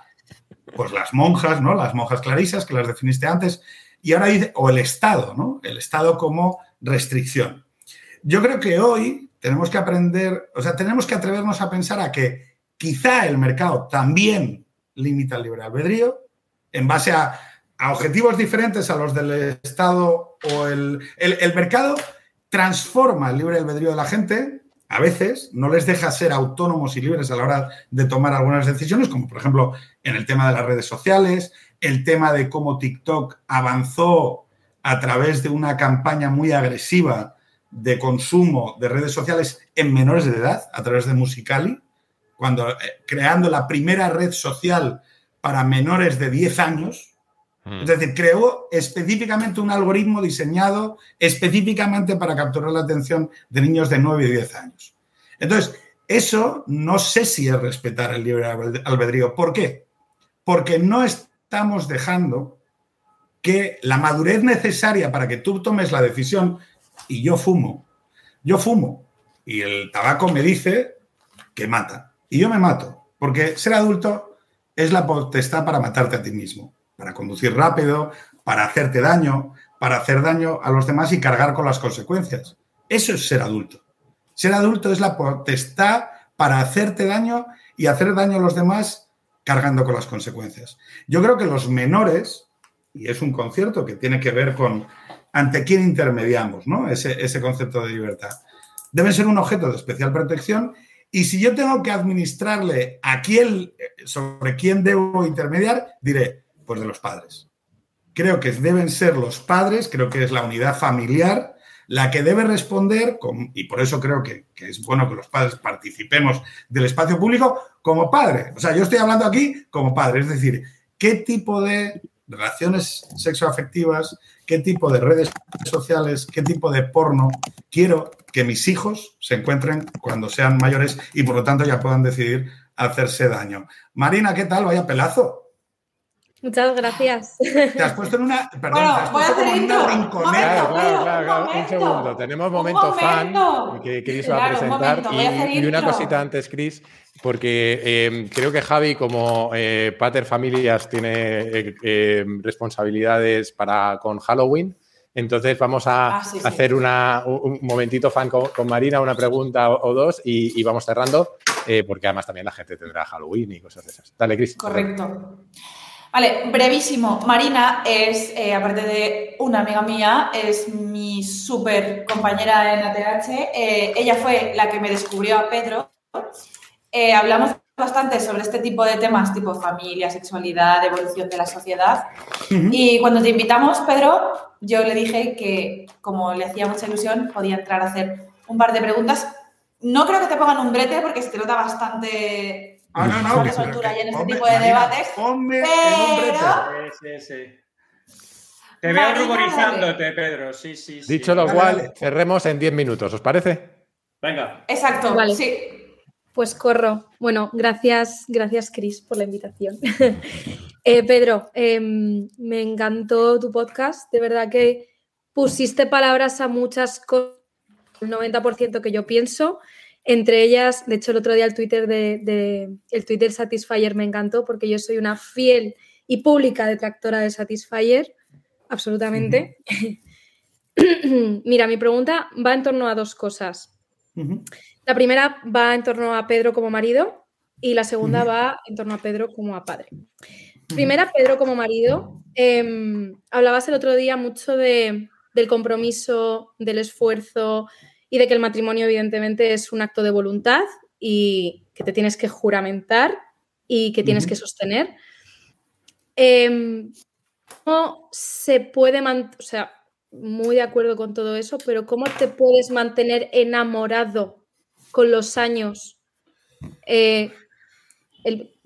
Pues las monjas, ¿no? Las monjas clarisas, que las definiste antes, y ahora dice, o el Estado, ¿no? El Estado como restricción. Yo creo que hoy tenemos que aprender, o sea, tenemos que atrevernos a pensar a que quizá el mercado también limita el libre albedrío en base a, a objetivos diferentes a los del Estado o el, el, el mercado transforma el libre albedrío de la gente, a veces no les deja ser autónomos y libres a la hora de tomar algunas decisiones, como por ejemplo en el tema de las redes sociales, el tema de cómo TikTok avanzó a través de una campaña muy agresiva de consumo de redes sociales en menores de edad, a través de Musicali, cuando eh, creando la primera red social para menores de 10 años. Es decir, creó específicamente un algoritmo diseñado específicamente para capturar la atención de niños de 9 y 10 años. Entonces, eso no sé si es respetar el libre albedrío. ¿Por qué? Porque no estamos dejando que la madurez necesaria para que tú tomes la decisión, y yo fumo, yo fumo, y el tabaco me dice que mata, y yo me mato, porque ser adulto es la potestad para matarte a ti mismo para conducir rápido, para hacerte daño, para hacer daño a los demás y cargar con las consecuencias. Eso es ser adulto. Ser adulto es la potestad para hacerte daño y hacer daño a los demás cargando con las consecuencias. Yo creo que los menores, y es un concierto que tiene que ver con ante quién intermediamos, ¿no? Ese, ese concepto de libertad. Deben ser un objeto de especial protección y si yo tengo que administrarle a quién, sobre quién debo intermediar, diré, pues de los padres. Creo que deben ser los padres, creo que es la unidad familiar la que debe responder, y por eso creo que, es bueno que los padres participemos del espacio público como padre. O sea, yo estoy hablando aquí como padre, es decir, qué tipo de relaciones sexoafectivas, qué tipo de redes sociales, qué tipo de porno quiero que mis hijos se encuentren cuando sean mayores y por lo tanto ya puedan decidir hacerse daño. Marina, ¿qué tal? Vaya pelazo. Muchas gracias. Te has puesto en una. Perdón, Bueno, te has voy a puesto hacer como en una rinconera. Claro, claro, Un claro, claro. Un momento, segundo. Tenemos un momento fan momento. que Chris va a un presentar. momento, y, y una cosita antes, Chris, porque eh, creo que Javi, como eh, Pater Familias, tiene eh, eh, responsabilidades para con Halloween. Entonces vamos a Ah, sí, sí. hacer una, un, momentito fan con, con Marina, una pregunta o, o dos y, y vamos cerrando, eh, porque además también la gente tendrá Halloween y cosas de esas. Dale, Chris. Correcto. Vale, brevísimo. Marina es, eh, aparte de una amiga mía, es mi súper compañera en ATH. Eh, ella fue la que me descubrió a Pedro. Eh, hablamos bastante sobre este tipo de temas, tipo familia, sexualidad, evolución de la sociedad. Y cuando te invitamos, Pedro, yo le dije que, como le hacía mucha ilusión, podía entrar a hacer un par de preguntas. No creo que te pongan un brete porque se te nota bastante Ah, no, no, Sobre pero soltura que- y en este ponme, tipo de Marina, debates, ponme pero-. Sí, sí, sí. Te veo Marina, ruborizándote, Pedro. Sí, sí, sí. Dicho lo cual, cerremos en 10 minutos, ¿os parece? Venga. Exacto, Vale. sí. Pues corro. Bueno, gracias, gracias Cris por la invitación. (laughs) Eh, Pedro, em, me encantó tu podcast. De verdad que pusiste palabras a muchas cosas, el 90% que yo pienso. Entre ellas, de hecho, el otro día el Twitter de, el Twitter Satisfyer me encantó porque yo soy una fiel y pública detractora de Satisfyer, absolutamente. (clears throat) Mira, mi pregunta va en torno a dos cosas. La primera va en torno a Pedro como marido y la segunda va en torno a Pedro como a padre. Primera, Pedro como marido. Em, hablabas el otro día mucho de, del compromiso, del esfuerzo y de que el matrimonio evidentemente es un acto de voluntad y que te tienes que juramentar y que tienes que sostener. Em, ¿Cómo se puede mantener, o sea, muy de acuerdo con todo eso, pero ¿cómo te puedes mantener enamorado con los años eh,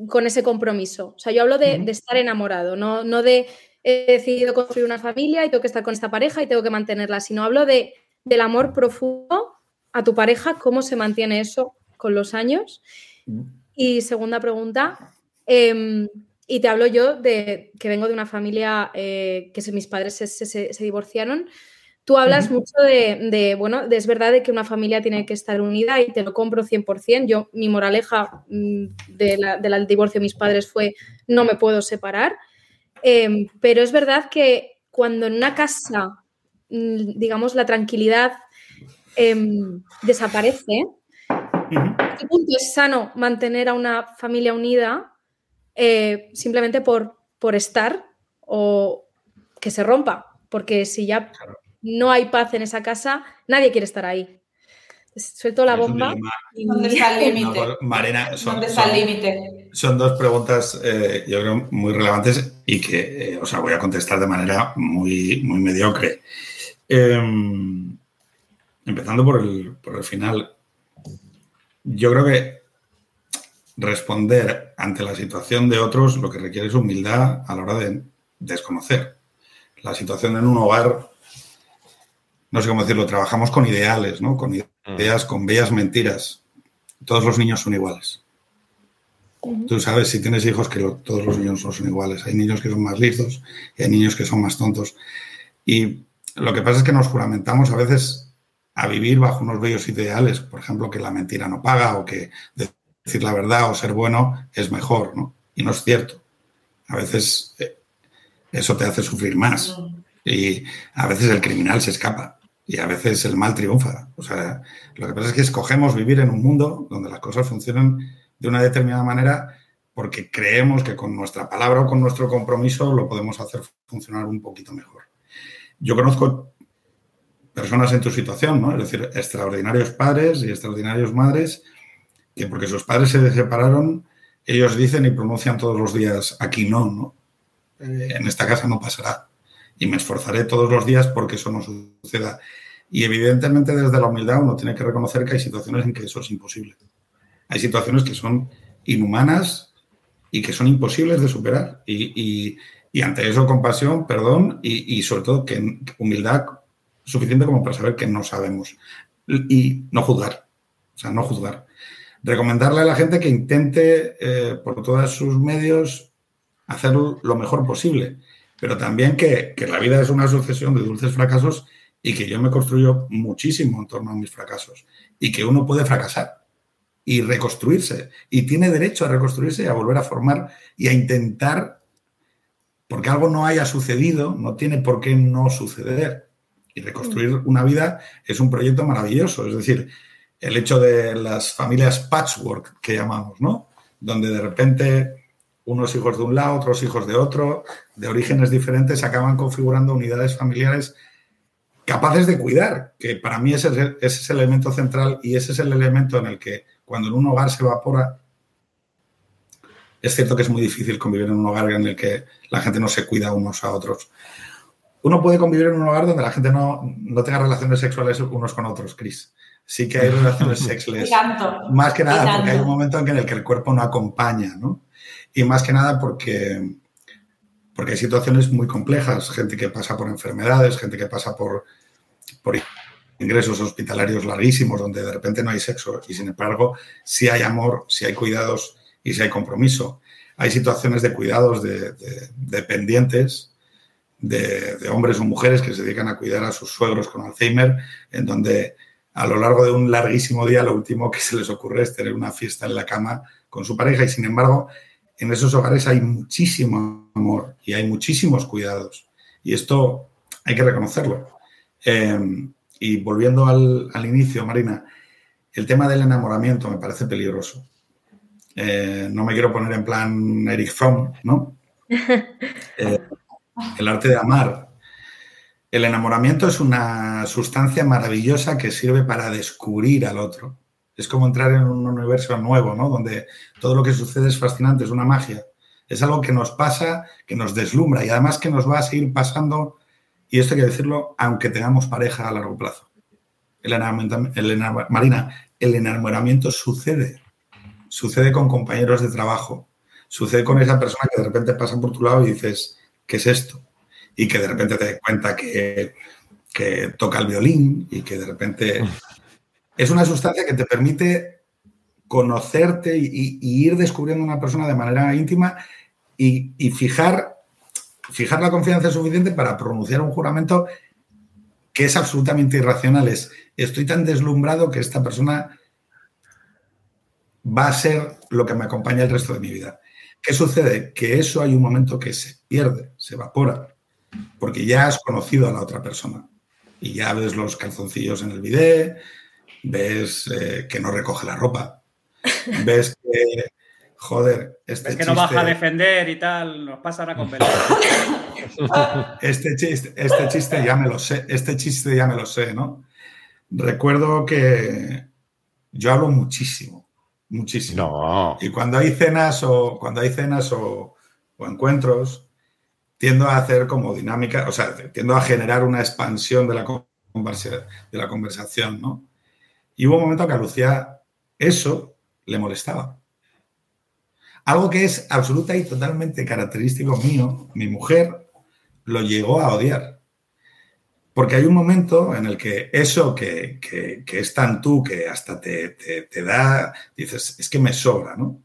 con ese compromiso? O sea, yo hablo de, estar enamorado, no, no de he decidido construir una familia y tengo que estar con esta pareja y tengo que mantenerla, sino hablo de, del amor profundo a tu pareja, cómo se mantiene eso con los años. Y segunda pregunta, em, y te hablo yo de que vengo de una familia eh, que mis padres se, divorciaron. Tú hablas mucho de, bueno, es verdad de que una familia tiene que estar unida y te lo compro 100%. Yo, mi moraleja mm, del divorcio de mis padres fue no me puedo separar. Em, pero es verdad que cuando en una casa, mm, digamos, la tranquilidad em, desaparece, ¿a qué punto es sano mantener a una familia unida eh, simplemente por, por estar o que se rompa, porque si ya no hay paz en esa casa, nadie quiere estar ahí. Suelto la bomba. ¿Dónde está el (laughs) límite? ¿Dónde está el límite? Son dos preguntas, eh, yo creo, muy relevantes y que eh, os voy a contestar de manera muy, muy mediocre. Em, empezando por el, por el final. Yo creo que responder ante la situación de otros lo que requiere es humildad a la hora de desconocer. La situación en un hogar, no sé cómo decirlo, trabajamos con ideales, ¿no? Con ideas, con bellas mentiras. Todos los niños son iguales. Tú sabes, si tienes hijos, que todos los niños no son iguales. Hay niños que son más listos y hay niños que son más tontos. Y lo que pasa es que nos juramentamos a veces a vivir bajo unos bellos ideales, por ejemplo, que la mentira no paga o que decir la verdad o ser bueno es mejor, ¿no? Y no es cierto. A veces eh, eso te hace sufrir más. Y a veces el criminal se escapa y a veces el mal triunfa. O sea, lo que pasa es que escogemos vivir en un mundo donde las cosas funcionan de una determinada manera porque creemos que con nuestra palabra o con nuestro compromiso lo podemos hacer funcionar un poquito mejor. Yo conozco personas en tu situación, ¿no? Es decir, extraordinarios padres y extraordinarios madres que porque sus padres se separaron, ellos dicen y pronuncian todos los días, aquí no, ¿no? Eh, en esta casa no pasará. Y me esforzaré todos los días porque eso no suceda. Y evidentemente desde la humildad uno tiene que reconocer que hay situaciones en que eso es imposible. Hay situaciones que son inhumanas y que son imposibles de superar. Y, ante eso compasión, perdón y, y, sobre todo que humildad suficiente como para saber que no sabemos. Y no juzgar. O sea, no juzgar recomendarle a la gente que intente eh, por todos sus medios hacer lo mejor posible, pero también que, la vida es una sucesión de dulces fracasos y que yo me construyo muchísimo en torno a mis fracasos y que uno puede fracasar y reconstruirse y tiene derecho a reconstruirse y a volver a formar y a intentar, porque algo no haya sucedido, no tiene por qué no suceder. Y reconstruir mm. una vida es un proyecto maravilloso, es decir, el hecho de las familias patchwork que llamamos, ¿no? Donde de repente unos hijos de un lado, otros hijos de otro, de orígenes diferentes, acaban configurando unidades familiares capaces de cuidar, que para mí ese, es el elemento central y ese es el elemento en el que cuando en un hogar se evapora, es cierto que es muy difícil convivir en un hogar en el que la gente no se cuida unos a otros. Uno puede convivir en un hogar donde la gente no, no tenga relaciones sexuales unos con otros, Cris sí que hay relaciones (laughs) sexuales. Más que nada porque hay un momento en el que el cuerpo no acompaña, ¿no? Y más que nada porque, porque hay situaciones muy complejas, gente que pasa por enfermedades, gente que pasa por, por ingresos hospitalarios larguísimos donde de repente no hay sexo y sin embargo sí hay amor, sí hay cuidados y sí hay compromiso. Hay situaciones de cuidados de, dependientes de, de, hombres o mujeres que se dedican a cuidar a sus suegros con Alzheimer, en donde a lo largo de un larguísimo día lo último que se les ocurre es tener una fiesta en la cama con su pareja y sin embargo en esos hogares hay muchísimo amor y hay muchísimos cuidados y esto hay que reconocerlo. Eh, y volviendo al, inicio, Marina, el tema del enamoramiento me parece peligroso. Eh, no me quiero poner en plan Eric Fromm, ¿no? (laughs) Eh, el arte de amar. El enamoramiento es una sustancia maravillosa que sirve para descubrir al otro. Es como entrar en un universo nuevo, ¿no? Donde todo lo que sucede es fascinante, es una magia. Es algo que nos pasa, que nos deslumbra y además que nos va a seguir pasando y esto hay que decirlo aunque tengamos pareja a largo plazo. El Marina, el enamoramiento sucede. Sucede con compañeros de trabajo. Sucede con esa persona que de repente pasa por tu lado y dices, ¿qué es esto? Y que de repente te das cuenta que, toca el violín y que de repente... Es una sustancia que te permite conocerte y, ir descubriendo una persona de manera íntima y, y fijar fijar la confianza suficiente para pronunciar un juramento que es absolutamente irracional. Es, estoy tan deslumbrado que esta persona va a ser lo que me acompaña el resto de mi vida. ¿Qué sucede? Que eso hay un momento que se pierde, se evapora, porque ya has conocido a la otra persona y ya ves los calzoncillos en el bidet, ves eh, que no recoge la ropa, (laughs) ves que Joder, este es que no baja a defender y tal, nos pasan a convencer. (laughs) este chiste, este chiste ya me lo sé, este chiste ya me lo sé, ¿no? Recuerdo que yo hablo muchísimo, muchísimo. No. Y cuando hay cenas o cuando hay cenas o, encuentros, tiendo a hacer como dinámica, o sea, tiendo a generar una expansión de la, de la conversación, ¿no? Y hubo un momento que a Lucía eso le molestaba. Algo que es absoluta y totalmente característico mío, mi mujer lo llegó a odiar. Porque hay un momento en el que eso que, es tan tú que hasta te, te, da, dices, es que me sobra, ¿no?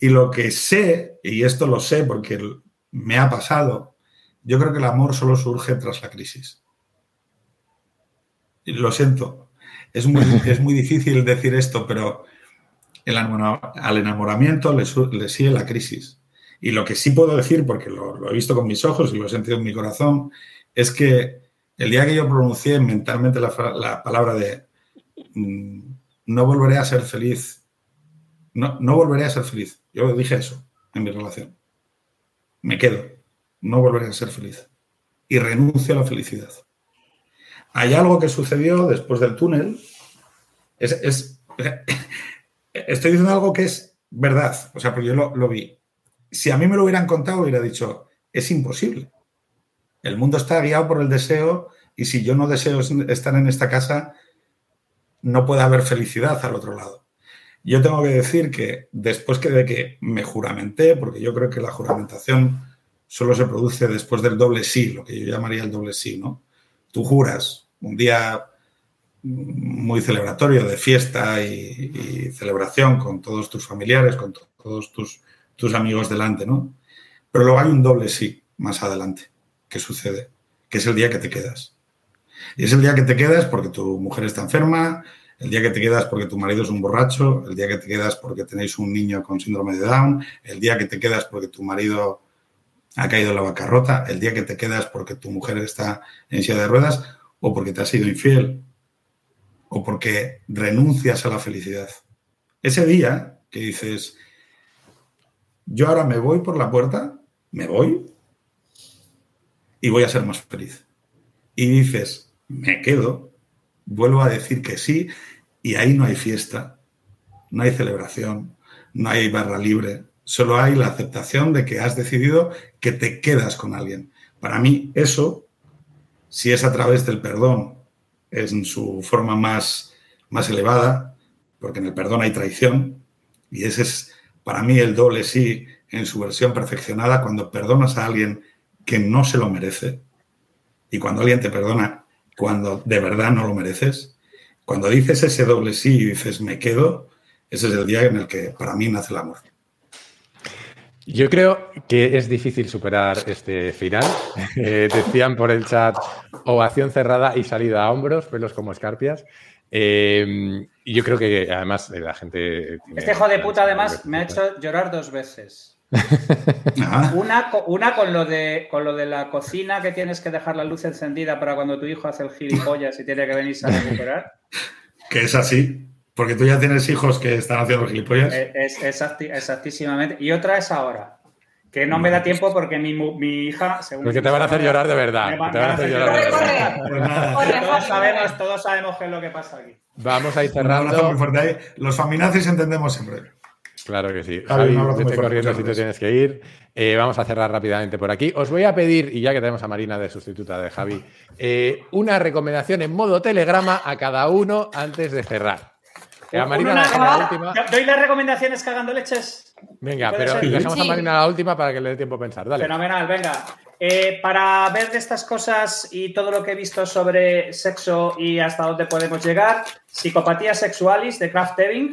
Y lo que sé, y esto lo sé porque me ha pasado, yo creo que el amor solo surge tras la crisis. Lo siento, es muy, (laughs) es muy difícil decir esto, pero al enamoramiento le, sigue la crisis. Y lo que sí puedo decir, porque lo, he visto con mis ojos y lo he sentido en mi corazón, es que el día que yo pronuncié mentalmente la, palabra de mm, no volveré a ser feliz, no, no volveré a ser feliz, yo dije eso en mi relación. Me quedo, no volveré a ser feliz. Y renuncio a la felicidad. Hay algo que sucedió después del túnel. es (laughs) estoy diciendo algo que es verdad, o sea, porque yo lo, vi. Si a mí me lo hubieran contado, hubiera dicho, es imposible. El mundo está guiado por el deseo y si yo no deseo estar en esta casa, no puede haber felicidad al otro lado. Yo tengo que decir que después que de que me juramenté, porque yo creo que la juramentación solo se produce después del doble sí, lo que yo llamaría el doble sí, ¿no? Tú juras un día muy celebratorio de fiesta y, celebración con todos tus familiares, con todos tus, tus amigos delante, ¿no? Pero luego hay un doble sí más adelante que sucede, que es el día que te quedas. Y es el día que te quedas porque tu mujer está enferma, el día que te quedas porque tu marido es un borracho, el día que te quedas porque tenéis un niño con síndrome de Down, el día que te quedas porque tu marido ha caído en la bancarrota, el día que te quedas porque tu mujer está en silla de ruedas o porque te has sido infiel o porque renuncias a la felicidad. Ese día que dices, yo ahora me voy por la puerta, me voy y voy a ser más feliz. Y dices, me quedo, vuelvo a decir que sí y ahí no hay fiesta, no hay celebración, no hay barra libre, solo hay la aceptación de que has decidido que te quedas con alguien. Para mí eso, si es a través del perdón en su forma más, más elevada, porque en el perdón hay traición, y ese es para mí el doble sí en su versión perfeccionada, cuando perdonas a alguien que no se lo merece, y cuando alguien te perdona cuando de verdad no lo mereces. Cuando dices ese doble sí y dices me quedo, ese es el día en el que para mí nace el amor. Yo creo que es difícil superar este final. (laughs) Eh, decían por el chat ovación cerrada y salida a hombros, pelos como escarpias. Eh, y yo creo que además la gente. Este hijo de puta, además, me ha hecho llorar dos veces. (laughs) una, una con, lo de, con lo de la cocina que tienes que dejar la luz encendida para cuando tu hijo hace el gilipollas y tiene que venirse a recuperar. (laughs) que es así. Porque tú ya tienes hijos que están haciendo gilipollas. Eh, es, exactísimamente. Y otra es ahora. Que no me da tiempo porque mi, mi hija, según. Porque te van a hacer llorar de verdad. te van a hacer llorar de verdad. Todos sabemos, todos sabemos qué es lo que pasa aquí. Vamos a ir cerrando. Los feminazis entendemos siempre. Claro que sí. Javi, vete corriendo si te tienes que ir. Eh, vamos a cerrar rápidamente por aquí. Os voy a pedir, y ya que tenemos a Marina de sustituta de Javi, eh, una recomendación en modo telegrama a cada uno antes de cerrar. A Marina la última. Doy las recomendaciones cagando leches. Venga, pero dejamos a Marina la última para que le dé tiempo a pensar. Dale. Fenomenal, venga. Eh, para ver de estas cosas y todo lo que he visto sobre sexo y hasta dónde podemos llegar, Psicopatía Sexualis de Kraft Eving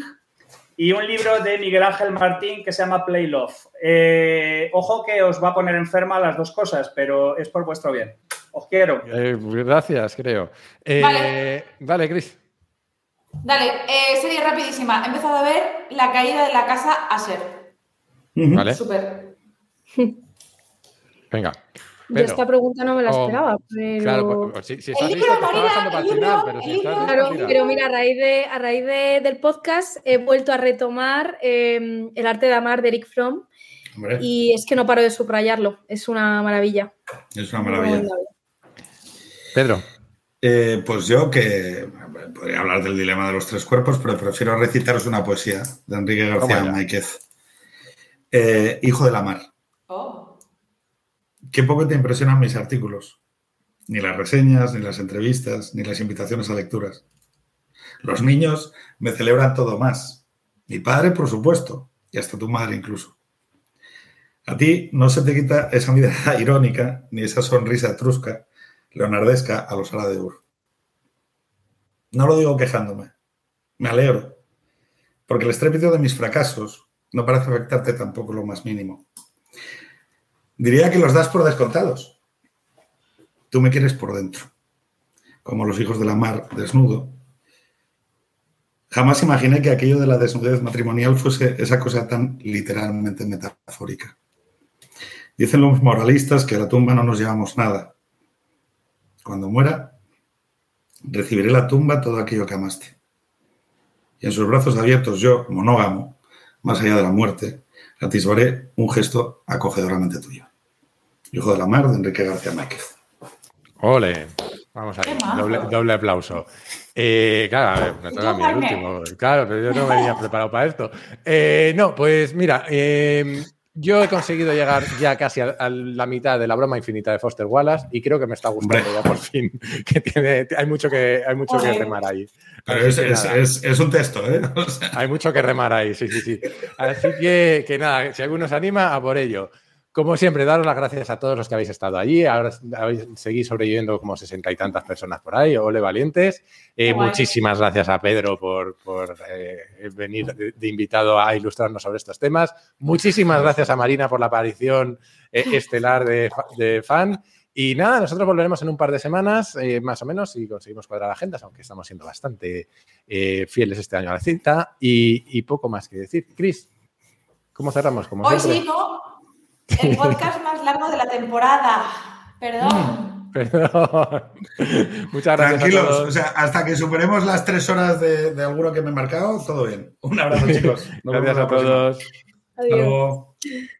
y un libro de Miguel Ángel Martín que se llama Play Love. Eh, ojo que os va a poner enferma las dos cosas, pero es por vuestro bien. Os quiero. Eh, gracias, creo. vale, vale Cris. Dale, eh, serie rapidísima. He empezado a ver la caída de la casa Asher. Vale. Súper. Venga. Yo esta pregunta no me la esperaba, pero... Claro, pues, si, si estás listo, para el final, pero si estás Claro, pero mira, a raíz, de, a raíz de, del podcast he vuelto a retomar eh, El arte de amar de Eric Fromm y es que no paro de subrayarlo, es una maravilla. Es una maravilla. Pedro. Eh, pues yo que podría hablar del dilema de los tres cuerpos, pero prefiero recitaros una poesía de Enrique García Máquez. Eh, Hijo de la mar. Qué poco te impresionan mis artículos. Ni las reseñas, ni las entrevistas, ni las invitaciones a lecturas. Los niños me celebran todo más. Mi padre, por supuesto, y hasta tu madre incluso. A ti no se te quita esa mirada (laughs) irónica ni esa sonrisa trusca leonardesca a los de Ur. No lo digo quejándome, me alegro, porque el estrépito de mis fracasos no parece afectarte tampoco lo más mínimo. Diría que los das por descontados. Tú me quieres por dentro, como los hijos de la mar, desnudo. Jamás imaginé que aquello de la desnudez matrimonial fuese esa cosa tan literalmente metafórica. Dicen los moralistas que a la tumba no nos llevamos nada, cuando muera, recibiré la tumba todo aquello que amaste. Y en sus brazos abiertos yo, monógamo, más allá de la muerte, atisbaré un gesto acogedoramente tuyo. Hijo de la mar de Enrique García Márquez. Ole, vamos ahí, doble, doble aplauso. Eh, claro, a ver, me toca a mí el último. Claro, pero yo no venía preparado para esto. Eh, no, pues mira, eh, yo he conseguido llegar ya casi a, la mitad de la broma infinita de Foster Wallace y creo que me está gustando ya por fin. Que tiene, hay mucho que, hay mucho que remar ahí. Pero es, un texto, ¿eh? Hay mucho que remar ahí, sí, sí, sí. Así que, que nada, si alguno se anima, a por ello. Como siempre, daros las gracias a todos los que habéis estado allí. Ahora seguís sobreviviendo como sesenta y tantas personas por ahí. Ole valientes. Eh, muchísimas gracias a Pedro por, eh, venir de, invitado a ilustrarnos sobre estos temas. Muchísimas gracias a Marina por la aparición eh, estelar de, fan. Y nada, nosotros volveremos en un par de semanas, más o menos, si conseguimos cuadrar agendas, aunque estamos siendo bastante fieles este año a la cita. Y, poco más que decir. Cris, ¿cómo cerramos? Como Hoy sí, ¿no? El (laughs) podcast más largo de la temporada. Perdón. (laughs) Perdón. (laughs) Muchas gracias. Tranquilos, o sea, hasta que superemos las tres horas de, de, alguno que me he marcado, todo bien. Un abrazo, chicos. gracias a todos. Adiós.